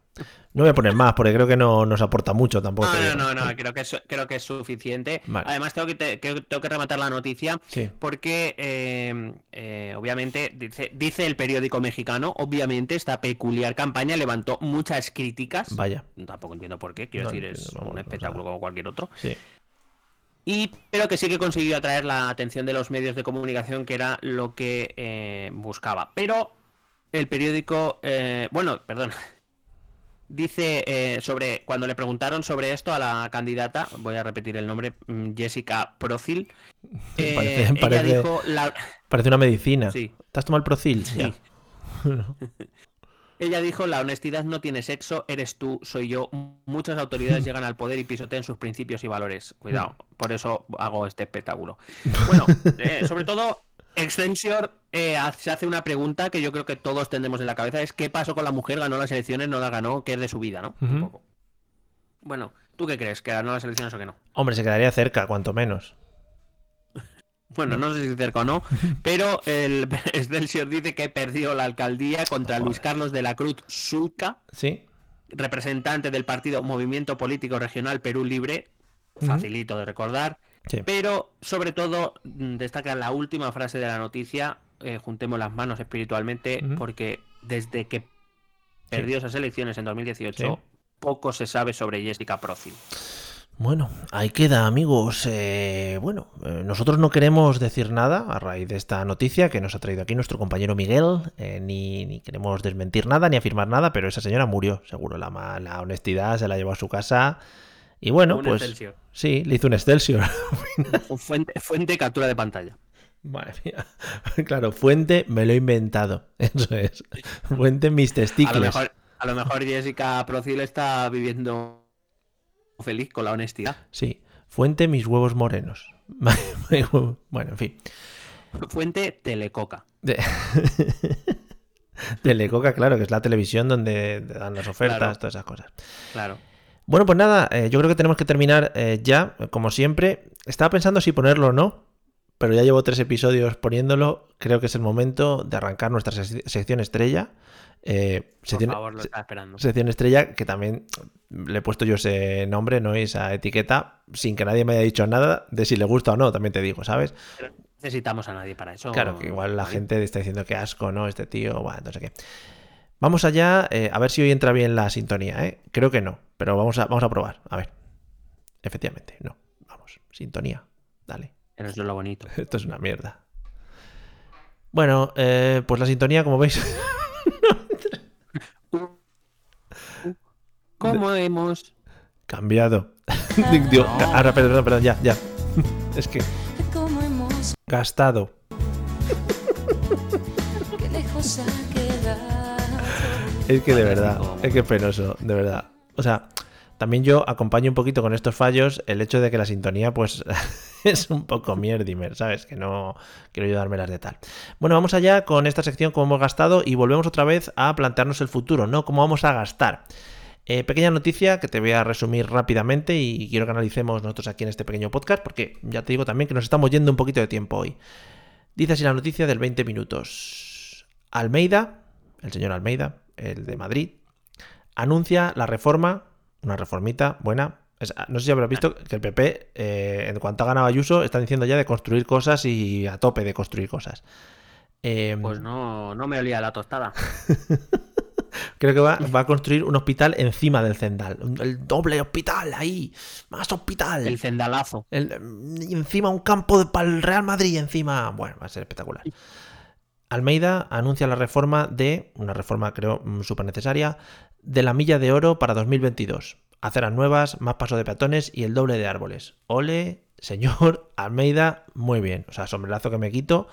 No voy a poner más porque creo que no nos aporta mucho tampoco. No, no, no, no, creo que es, creo que es suficiente. Vale. Además, tengo que, te- que- tengo que rematar la noticia Sí. porque, eh, eh, obviamente, dice, dice el periódico mexicano, obviamente, esta peculiar campaña levantó muchas críticas. Vaya. Tampoco entiendo por qué, quiero No decir, es vamos, un o espectáculo sea. como cualquier otro. Sí. Y, pero que sí que consiguió atraer la atención de los medios de comunicación, que era lo que eh, buscaba. Pero el periódico, eh, bueno, perdón, dice eh, sobre, cuando le preguntaron sobre esto a la candidata, voy a repetir el nombre, mm, Jessica Procil, eh, Parece- ella parece- dijo, la- Parece una medicina. Sí. ¿Te has tomado el Procil? Sí. Ya. ella dijo, la honestidad no tiene sexo, eres tú, soy yo. Muchas autoridades llegan al poder y pisotean sus principios y valores. Cuidado, por eso hago este espectáculo. Bueno, eh, sobre todo, Excelsior eh, se hace una pregunta que yo creo que todos tendremos en la cabeza, es ¿qué pasó con la mujer? ¿Ganó las elecciones? ¿No las ganó? ¿Qué es de su vida? ¿no? Un Ujú. poco. Bueno, ¿tú qué crees? ¿Que ganó las elecciones o que no? Hombre, se quedaría cerca, cuanto menos. Bueno, no sé si cerca o no, pero el Excelsior dice que perdió la alcaldía contra Luis Carlos de la Cruz Sulca, ¿Sí? representante del partido Movimiento Político Regional Perú Libre, facilito de recordar, Sí. pero sobre todo mm, destaca la última frase de la noticia, eh, juntemos las manos espiritualmente, porque desde que perdió esas elecciones en 2018, Sí. poco se sabe sobre Jessica Procil. Bueno, ahí queda, amigos. Eh, bueno, eh, nosotros no queremos decir nada a raíz de esta noticia que nos ha traído aquí nuestro compañero Miguel, eh, ni, ni queremos desmentir nada ni afirmar nada, pero esa señora murió, seguro. La, la honestidad se la llevó a su casa. Y bueno, Un pues Excelsior. sí, le hizo un Excelsior. Fuente, fuente captura de pantalla. Madre mía. Claro, fuente me lo he inventado. Eso es. Fuente mis A lo, testículos. mejor, a lo mejor Jessica Procil está viviendo feliz con la honestidad. Sí, fuente mis huevos morenos. bueno, en fin. Fuente Telecoca. De... Telecoca, claro, que es la televisión donde dan las ofertas, Claro. todas esas cosas. Claro. Bueno, pues nada, eh, yo creo que tenemos que terminar eh, ya, como siempre. Estaba pensando si ponerlo o no, pero ya llevo tres episodios poniéndolo. Creo que es el momento de arrancar nuestra sec- sección estrella. Eh, Por sección, favor, lo estaba esperando. sección estrella, que también le he puesto yo ese nombre, no esa etiqueta, sin que nadie me haya dicho nada de si le gusta o no, también te digo, ¿sabes? Pero necesitamos a nadie para eso. Claro, que igual la gente está diciendo que asco, ¿no? Este tío, bueno, no sé qué. Vamos allá, eh, a ver si hoy entra bien la sintonía, ¿eh? Creo que no, pero vamos a, vamos a probar. A ver. Efectivamente, no. Vamos, sintonía. Dale. Pero es lo bonito. Esto es una mierda. Bueno, eh, pues la sintonía, como veis, ¿Cómo hemos? cambiado. Digo, ahora, perdón, perdón, ya, ya. Es que Cómo hemos gastado. que lejos ha quedado. Es que de verdad, es que es penoso, de verdad. O sea, también yo acompaño un poquito con estos fallos el hecho de que la sintonía, pues, es un poco mierdimer, ¿sabes? Que no quiero yo dármelas de tal. Bueno, vamos allá con esta sección como hemos gastado y volvemos otra vez a plantearnos el futuro, ¿no? Cómo vamos a gastar. Eh, pequeña noticia que te voy a resumir rápidamente y quiero que analicemos nosotros aquí en este pequeño podcast porque ya te digo también que nos estamos yendo un poquito de tiempo hoy. Dice así la noticia del 20 minutos. Almeida, el señor Almeida, el de Madrid, anuncia la reforma, una reformita buena. Es- no sé si habrás visto que el PP, eh, en cuanto ha ganado Ayuso, está diciendo ya de construir cosas y a tope de construir cosas. Eh, Pues no, no me olía la tostada. Creo que va, va a construir un hospital encima del Zendal. El doble hospital ahí. Más hospital. El cendalazo. El- y encima un campo para el Real Madrid, encima. Bueno, va a ser espectacular. Almeida anuncia la reforma de, una reforma creo súper necesaria, de la milla de oro para 2022. Aceras nuevas, más paso de peatones y el doble de árboles. Ole, señor Almeida, muy bien. O sea, sombrerazo que me quito.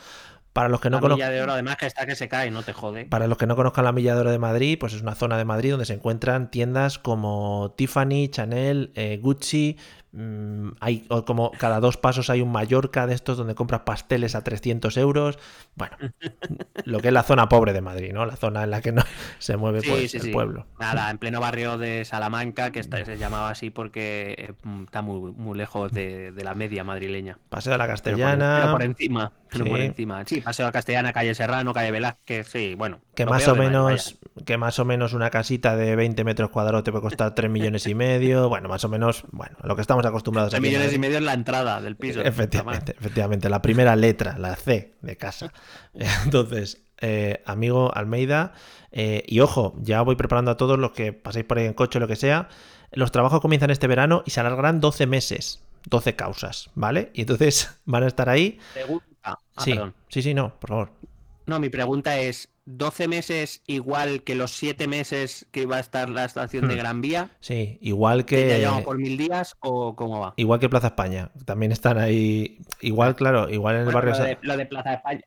Para los que no la conozcan. milla de oro, además que está que se cae, no te jode. Para los que no conozcan la Milla de Oro de Madrid, pues es una zona de Madrid donde se encuentran tiendas como Tiffany, Chanel, eh, Gucci, mm, hay o como cada dos pasos hay un Mallorca de estos donde compras pasteles a 300 euros. Bueno, lo que es la zona pobre de Madrid, ¿no? La zona en la que no se mueve Sí, pues, sí, el sí. pueblo. Nada, en pleno barrio de Salamanca, que está- se llamaba así porque eh, mm, está muy, muy lejos de, de la media madrileña. Paseo de la Pero por, Castellana. pero por encima. Por Sí. encima. Sí, Paseo la Castellana, calle Serrano, calle Velázquez, sí, bueno. Que más o menos, que más o menos una casita de 20 metros cuadrados te puede costar 3 millones y medio. Bueno, más o menos, bueno, lo que estamos acostumbrados aquí en millones y medio en la entrada del piso. Efectivamente, efectivamente. La primera letra, la C de casa. Entonces, eh, amigo Almeida, eh, y ojo, ya voy preparando a todos los que paséis por ahí en coche o lo que sea. Los trabajos comienzan este verano y se alargarán 12 meses, 12 causas, ¿vale? Y entonces van a estar ahí. Pregunta. Ah, sí, perdón. sí, sí, no, por favor. No, mi pregunta es: ¿12 meses igual que los 7 meses que iba a estar la estación de Hmm. Gran Vía? Sí, igual ¿Que ya que. llevamos por mil días o cómo va? Igual que Plaza España. También están ahí. Igual, claro, igual en el Bueno, barrio. lo, Sa- de, lo de Plaza España.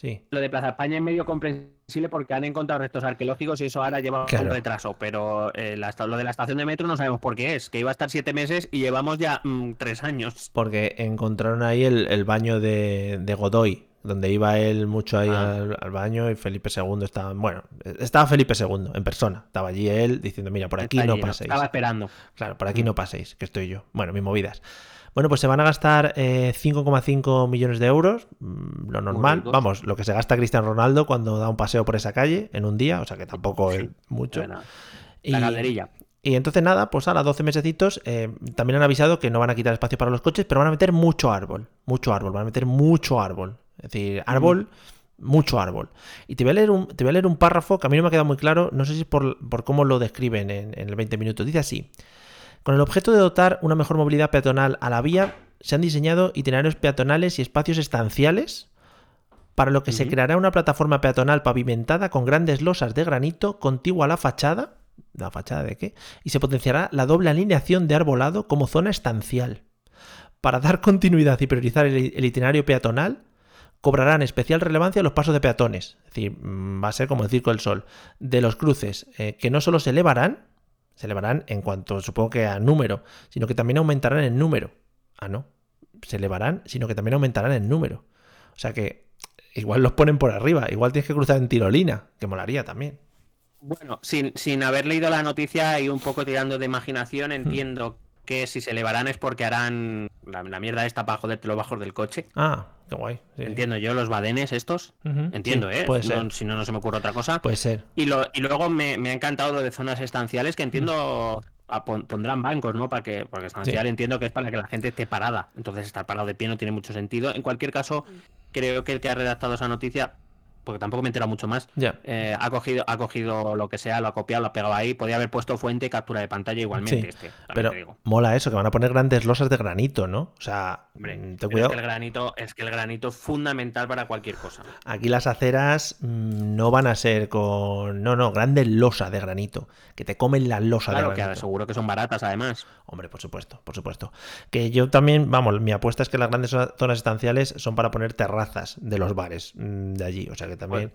Sí. Lo de Plaza España es medio comprensible porque han encontrado restos arqueológicos y eso ahora lleva Claro. un retraso. Pero eh, la lo de la estación de metro no sabemos por qué es. Que iba a estar siete meses y llevamos ya mm, tres años. Porque encontraron ahí el, el baño de, de Godoy, donde iba él mucho ahí Ah. al, al baño y Felipe II estaba. Bueno, estaba Felipe II en persona. Estaba allí él diciendo: Mira, por aquí Está no allí, paséis. Estaba esperando. Claro, por aquí no paséis, que estoy yo. Bueno, mis movidas. Bueno, pues se van a gastar eh, 5,5 millones de euros, mm, lo normal. Vamos, lo que se gasta Cristiano Ronaldo cuando da un paseo por esa calle en un día, o sea que tampoco es mucho. Bueno, Y- La calderilla. y entonces nada, pues a las 12 mesecitos eh, también han avisado que no van a quitar espacio para los coches, pero van a meter mucho árbol, mucho árbol, van a meter mucho árbol. Es decir, árbol, mucho árbol. Y te voy, a leer un, te voy a leer un párrafo que a mí no me ha quedado muy claro, no sé si es por, por cómo lo describen en, en el 20 minutos. Dice así, con el objeto de dotar una mejor movilidad peatonal a la vía, se han diseñado itinerarios peatonales y espacios estanciales para lo que se creará una plataforma peatonal pavimentada con grandes losas de granito contigua a la fachada. ¿La fachada de qué? Y se potenciará la doble alineación de arbolado como zona estancial. Para dar continuidad y priorizar el, el itinerario peatonal, cobrarán especial relevancia los pasos de peatones. Es decir, mm, va a ser como el Circo del Sol. De los cruces, eh, que no solo se elevarán, elevarán en cuanto, supongo que a número, sino que también aumentarán en número. Ah, no. Se elevarán, sino que también aumentarán en número. O sea que igual los ponen por arriba. Igual tienes que cruzar en tirolina, que molaría también. Bueno, sin, sin haber leído la noticia y un poco tirando de imaginación, entiendo que si se elevarán es porque harán la, la mierda esta para joderte los bajos del coche. Ah, qué guay. sí. Entiendo yo, los badenes estos. Entiendo, sí, ¿eh? Puede No- ser. si no, no se me ocurre otra cosa. Puede ser. Y, lo, y luego me, me ha encantado lo de zonas estanciales, que entiendo a- pondrán bancos, ¿no? Para que, porque estancial entiendo que es para que la gente esté parada. Entonces estar parado de pie no tiene mucho sentido. En cualquier caso, creo que el que ha redactado esa noticia, porque tampoco me he enterado mucho más, Ya. eh, ha cogido, ha cogido lo que sea, lo ha copiado, lo ha pegado ahí. Podía haber puesto fuente y captura de pantalla igualmente. Sí, este, Pero digo. mola eso, que van a poner grandes losas de granito, ¿no? O sea, Hombre, mm, cuidado. Es que el granito, es que el granito es fundamental para cualquier cosa. Aquí las aceras mm, no van a ser con. No, no, grandes losas de granito. Que te comen la losa Claro de que granito. seguro que son baratas además. Hombre, por supuesto, por supuesto. Que yo también, vamos, mi apuesta es que las grandes zonas estanciales son para poner terrazas de los bares mm, de allí. O sea que también.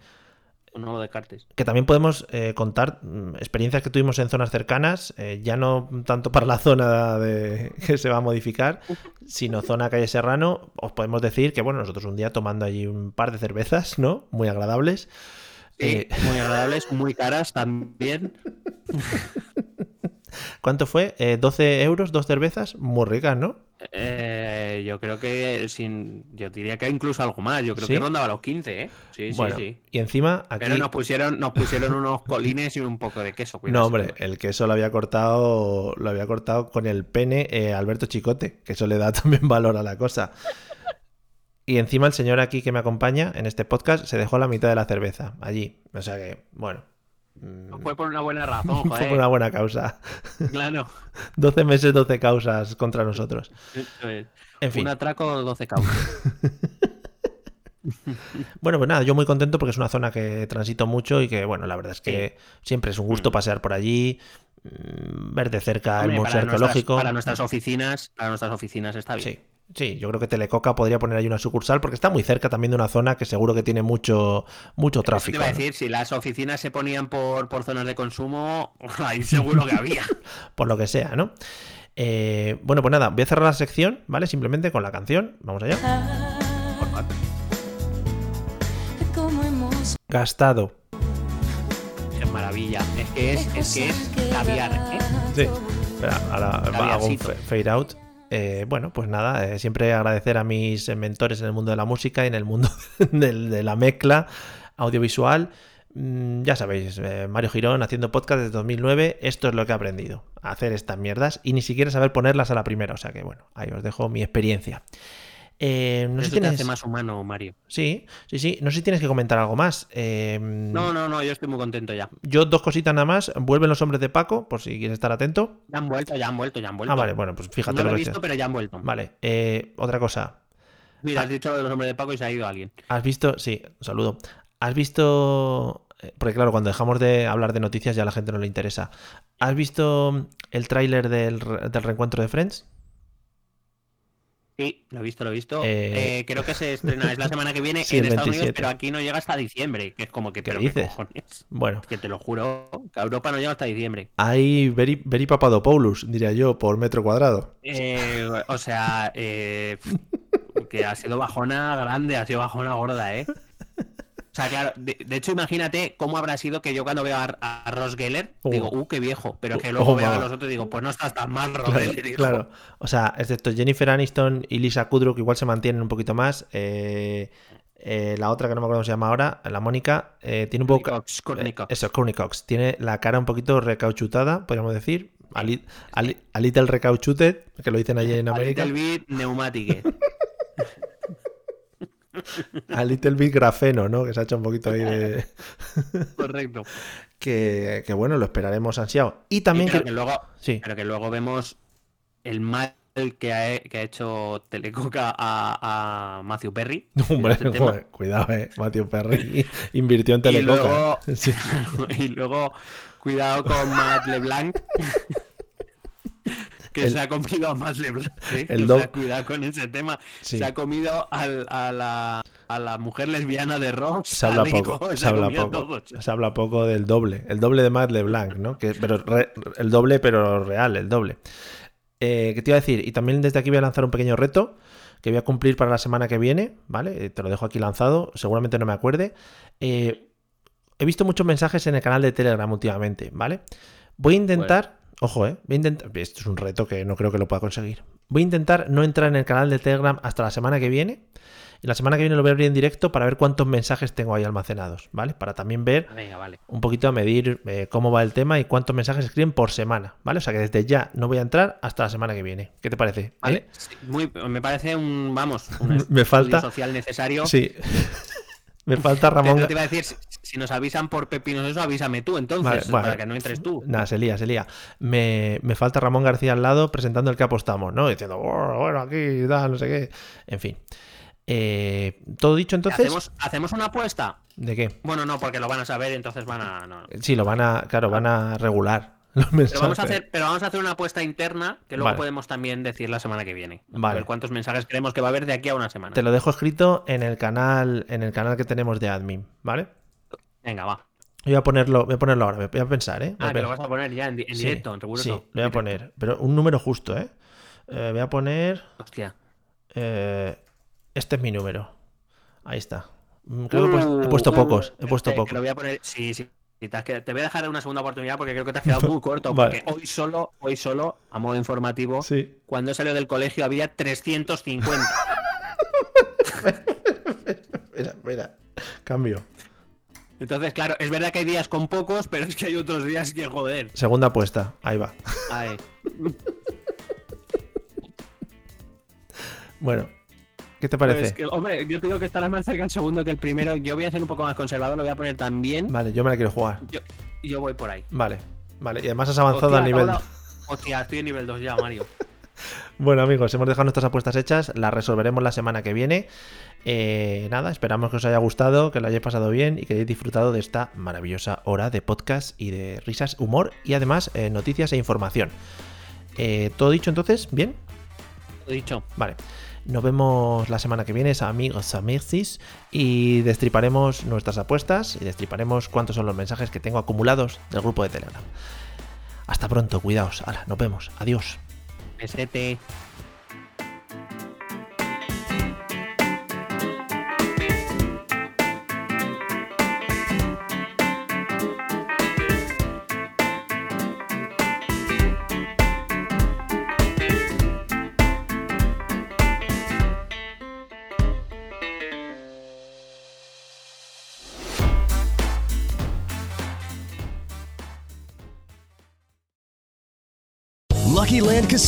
No lo descartes. que también podemos eh, contar mm, experiencias que tuvimos en zonas cercanas, eh, ya no tanto para la zona de, que se va a modificar, sino zona calle Serrano. Os podemos decir que, bueno, nosotros un día tomando allí un par de cervezas, ¿no? Muy agradables. Sí, eh, muy agradables, muy caras también. ¿Cuánto fue? Eh, ¿12 euros, dos cervezas? Muy ricas, ¿no? Eh, yo creo que sin, yo diría que incluso algo más. Yo creo ¿Sí? que rondaba los 15, ¿eh? Sí, bueno, sí, sí. y encima aquí... Pero nos pusieron, nos pusieron unos colines y un poco de queso. cuidado, No, hombre, el queso lo había cortado, lo había cortado con el pene eh, Alberto Chicote, que eso le da también valor a la cosa. Y encima el señor aquí que me acompaña en este podcast se dejó la mitad de la cerveza allí. O sea que, bueno. Mm, Fue por una buena razón, Fue joder. por una buena causa. Claro. 12 meses, 12 causas contra nosotros. En fin. Un atraco 12 cauces. Bueno, pues nada, yo muy contento porque es una zona que transito mucho y que, bueno, la verdad es que siempre es un gusto pasear por allí, mm, ver de cerca Hombre, el museo para, nuestras, arqueológico. para nuestras oficinas, para nuestras oficinas está bien. Sí, sí, yo creo que Telecoca podría poner ahí una sucursal porque está muy cerca también de una zona que seguro que tiene mucho, mucho te tráfico. iba a ¿no? decir, si las oficinas se ponían por, por zonas de consumo, ahí seguro que había. Por lo que sea, ¿no? Eh, bueno, pues nada, voy a cerrar la sección, ¿vale? Simplemente con la canción. Vamos allá. Gastado. Qué maravilla. Es que es, es que es caviar, ¿eh? Sí. Espera, ahora hago un fade out. Eh, bueno, pues nada, eh, siempre agradecer a mis mentores en el mundo de la música y en el mundo de la mezcla audiovisual. Mm, ya sabéis, eh, Mario Girón haciendo podcast desde 2009, esto es lo que he aprendido, hacer estas mierdas y ni siquiera saber ponerlas a la primera, o sea que bueno, ahí os dejo mi experiencia. Eh, no sé Eso si te hace más humano, Mario. Sí, sí, sí, no sé si tienes que comentar algo más. Eh, No, no, no, yo estoy muy contento ya. Yo dos cositas nada más, vuelven los hombres de Paco, por si quieres estar atento. Ya han vuelto, ya han vuelto, ya han vuelto. Ah, vale, bueno, pues fíjate no lo lo he visto, pero ya han vuelto. Vale, eh, otra cosa. Mira, has dicho los hombres de Paco y se ha ido alguien. ¿Has visto? Sí, un saludo. ¿Has visto? eh, Porque claro, cuando dejamos de hablar de noticias ya a la gente no le interesa. ¿Has visto el tráiler del, del reencuentro de Friends? Sí, lo he visto, lo he visto. Eh, Eh, creo que se estrena, es la semana que viene Sí, en Estados 27. Unidos, pero aquí no llega hasta diciembre, que es como que, ¿Qué pero dices? cojones? Bueno, Que te lo juro, que a Europa no llega hasta diciembre. hay Veri, Veri Papadopoulos, diría yo, por metro cuadrado. Eh, o sea, eh, que ha sido bajona grande, ha sido bajona gorda, ¿eh? O sea, claro, de, de hecho, imagínate cómo habrá sido que yo cuando veo a, a Ross Geller Oh. digo, uh, qué viejo, pero que Oh, luego oh, veo a los otros y digo, pues no estás tan mal, Ross Claro, Geller, claro. O sea, excepto Jennifer Aniston y Lisa Kudrow, que igual se mantienen un poquito más. eh, eh, la otra que no me acuerdo cómo se llama ahora, la Mónica, eh, tiene un poco. Cox, eh, Cox. Eso, Courtney Cox. Tiene la cara un poquito recauchutada, podríamos decir. A, li- a li- a little recauchuted, que lo dicen allí en A América. Little Bit Neumatic. A little bit grafeno, ¿no? Que se ha hecho un poquito ahí de. Correcto. que, que bueno, lo esperaremos ansiado. Y también pero, que. que luego, Sí. pero que luego vemos el mal que ha, que ha hecho Telecoca a, a Matthew Perry. Hombre, Este joder, cuidado, eh. Matthew Perry invirtió en Y Telecoca. luego, Sí. y luego, cuidado con Matt LeBlanc. Que El- se ha comido a Matt LeBlanc. ¿eh? el O sea, cuidado con ese tema. Sí. Se ha comido al- a, la, a la mujer lesbiana de Ross. Se habla poco, se ha habla poco, se habla poco del doble, el doble de Matt LeBlanc, ¿no? Que, pero re- el doble, pero real, el doble. Eh, ¿Qué te iba a decir? Y también desde aquí voy a lanzar un pequeño reto que voy a cumplir para la semana que viene, ¿vale? Eh, Te lo dejo aquí lanzado, seguramente no me acuerde. Eh, he visto muchos mensajes en el canal de Telegram últimamente, ¿vale? Voy a intentar, ojo, ¿eh? Voy a intentar, esto es un reto que no creo que lo pueda conseguir. Voy a intentar no entrar en el canal de Telegram hasta la semana que viene. Y la semana que viene lo voy a abrir en directo para ver cuántos mensajes tengo ahí almacenados, ¿vale? Para también ver Venga, vale. un poquito a medir eh, cómo va el tema y cuántos mensajes escriben por semana, ¿vale? O sea que desde ya no voy a entrar hasta la semana que viene. ¿Qué te parece? Vale, ¿Eh? sí, muy, me parece un, vamos, un Me falta- social necesario. Sí. Me falta Te, Ramón. te iba a decir, si, nos avisan por pepinos eso, avísame tú entonces, Vale, bueno. para que no entres tú. Nada, se lía, se lía. Me, me falta Ramón García al lado presentando el que apostamos, ¿no? Diciendo, "Oh, bueno, aquí, da, no sé qué. En fin. Eh, Todo dicho entonces. ¿Hacemos, ¿Hacemos una apuesta? ¿De qué? Bueno, no, porque lo van a saber, entonces van a... no. Sí, lo van a, claro, van a regular los Pero mensajes. vamos, a hacer, pero vamos a hacer una apuesta interna que luego Vale. podemos también decir la semana que viene. A Vale. ver cuántos mensajes creemos que va a haber de aquí a una semana. Te lo dejo escrito en el canal, en el canal que tenemos de admin, ¿vale? Venga, va. Voy a ponerlo, voy a ponerlo ahora, voy a pensar, ¿eh? Ah, a que lo vas a poner ya en, en Sí, directo, en riguroso. Sí, lo voy a poner, pero un número justo, ¿eh? Eh, voy a poner. Hostia. eh, este es mi número. Ahí está. Mm, Creo que he puesto, he puesto uh, pocos. He puesto pocos. Te lo voy a poner... Sí, sí. Te, voy a dejar una segunda oportunidad porque creo que te has quedado muy corto. Vale. Porque hoy solo, hoy solo, a modo informativo, Sí. cuando salió del colegio había 350. Mira, mira. Cambio. Entonces, claro, es verdad que hay días con pocos, pero es que hay otros días que joder. Segunda apuesta. Ahí va. Ay, Bueno. ¿Qué te parece? pues que, hombre, yo te digo que estará más cerca el segundo que el primero. Yo voy a ser un poco más conservador, lo voy a poner también. Vale, yo me la quiero jugar. Yo, yo voy por ahí. Vale. Vale. Y además has avanzado Hostia, al nivel. ahora- Hostia, estoy en nivel 2 ya, Mario. Bueno, amigos, hemos dejado nuestras apuestas hechas. Las resolveremos la semana que viene. Eh, nada, esperamos que os haya gustado, que lo hayáis pasado bien y que hayáis disfrutado de esta maravillosa hora de podcast y de risas, humor y además eh, noticias e información. Eh, ¿Todo dicho entonces? ¿Bien? Lo dicho. Vale. Nos vemos la semana que viene, amigos, amigos, y destriparemos nuestras apuestas y destriparemos cuántos son los mensajes que tengo acumulados del grupo de Telegram. Hasta pronto, cuidaos. Hala, nos vemos. Adiós. Besete.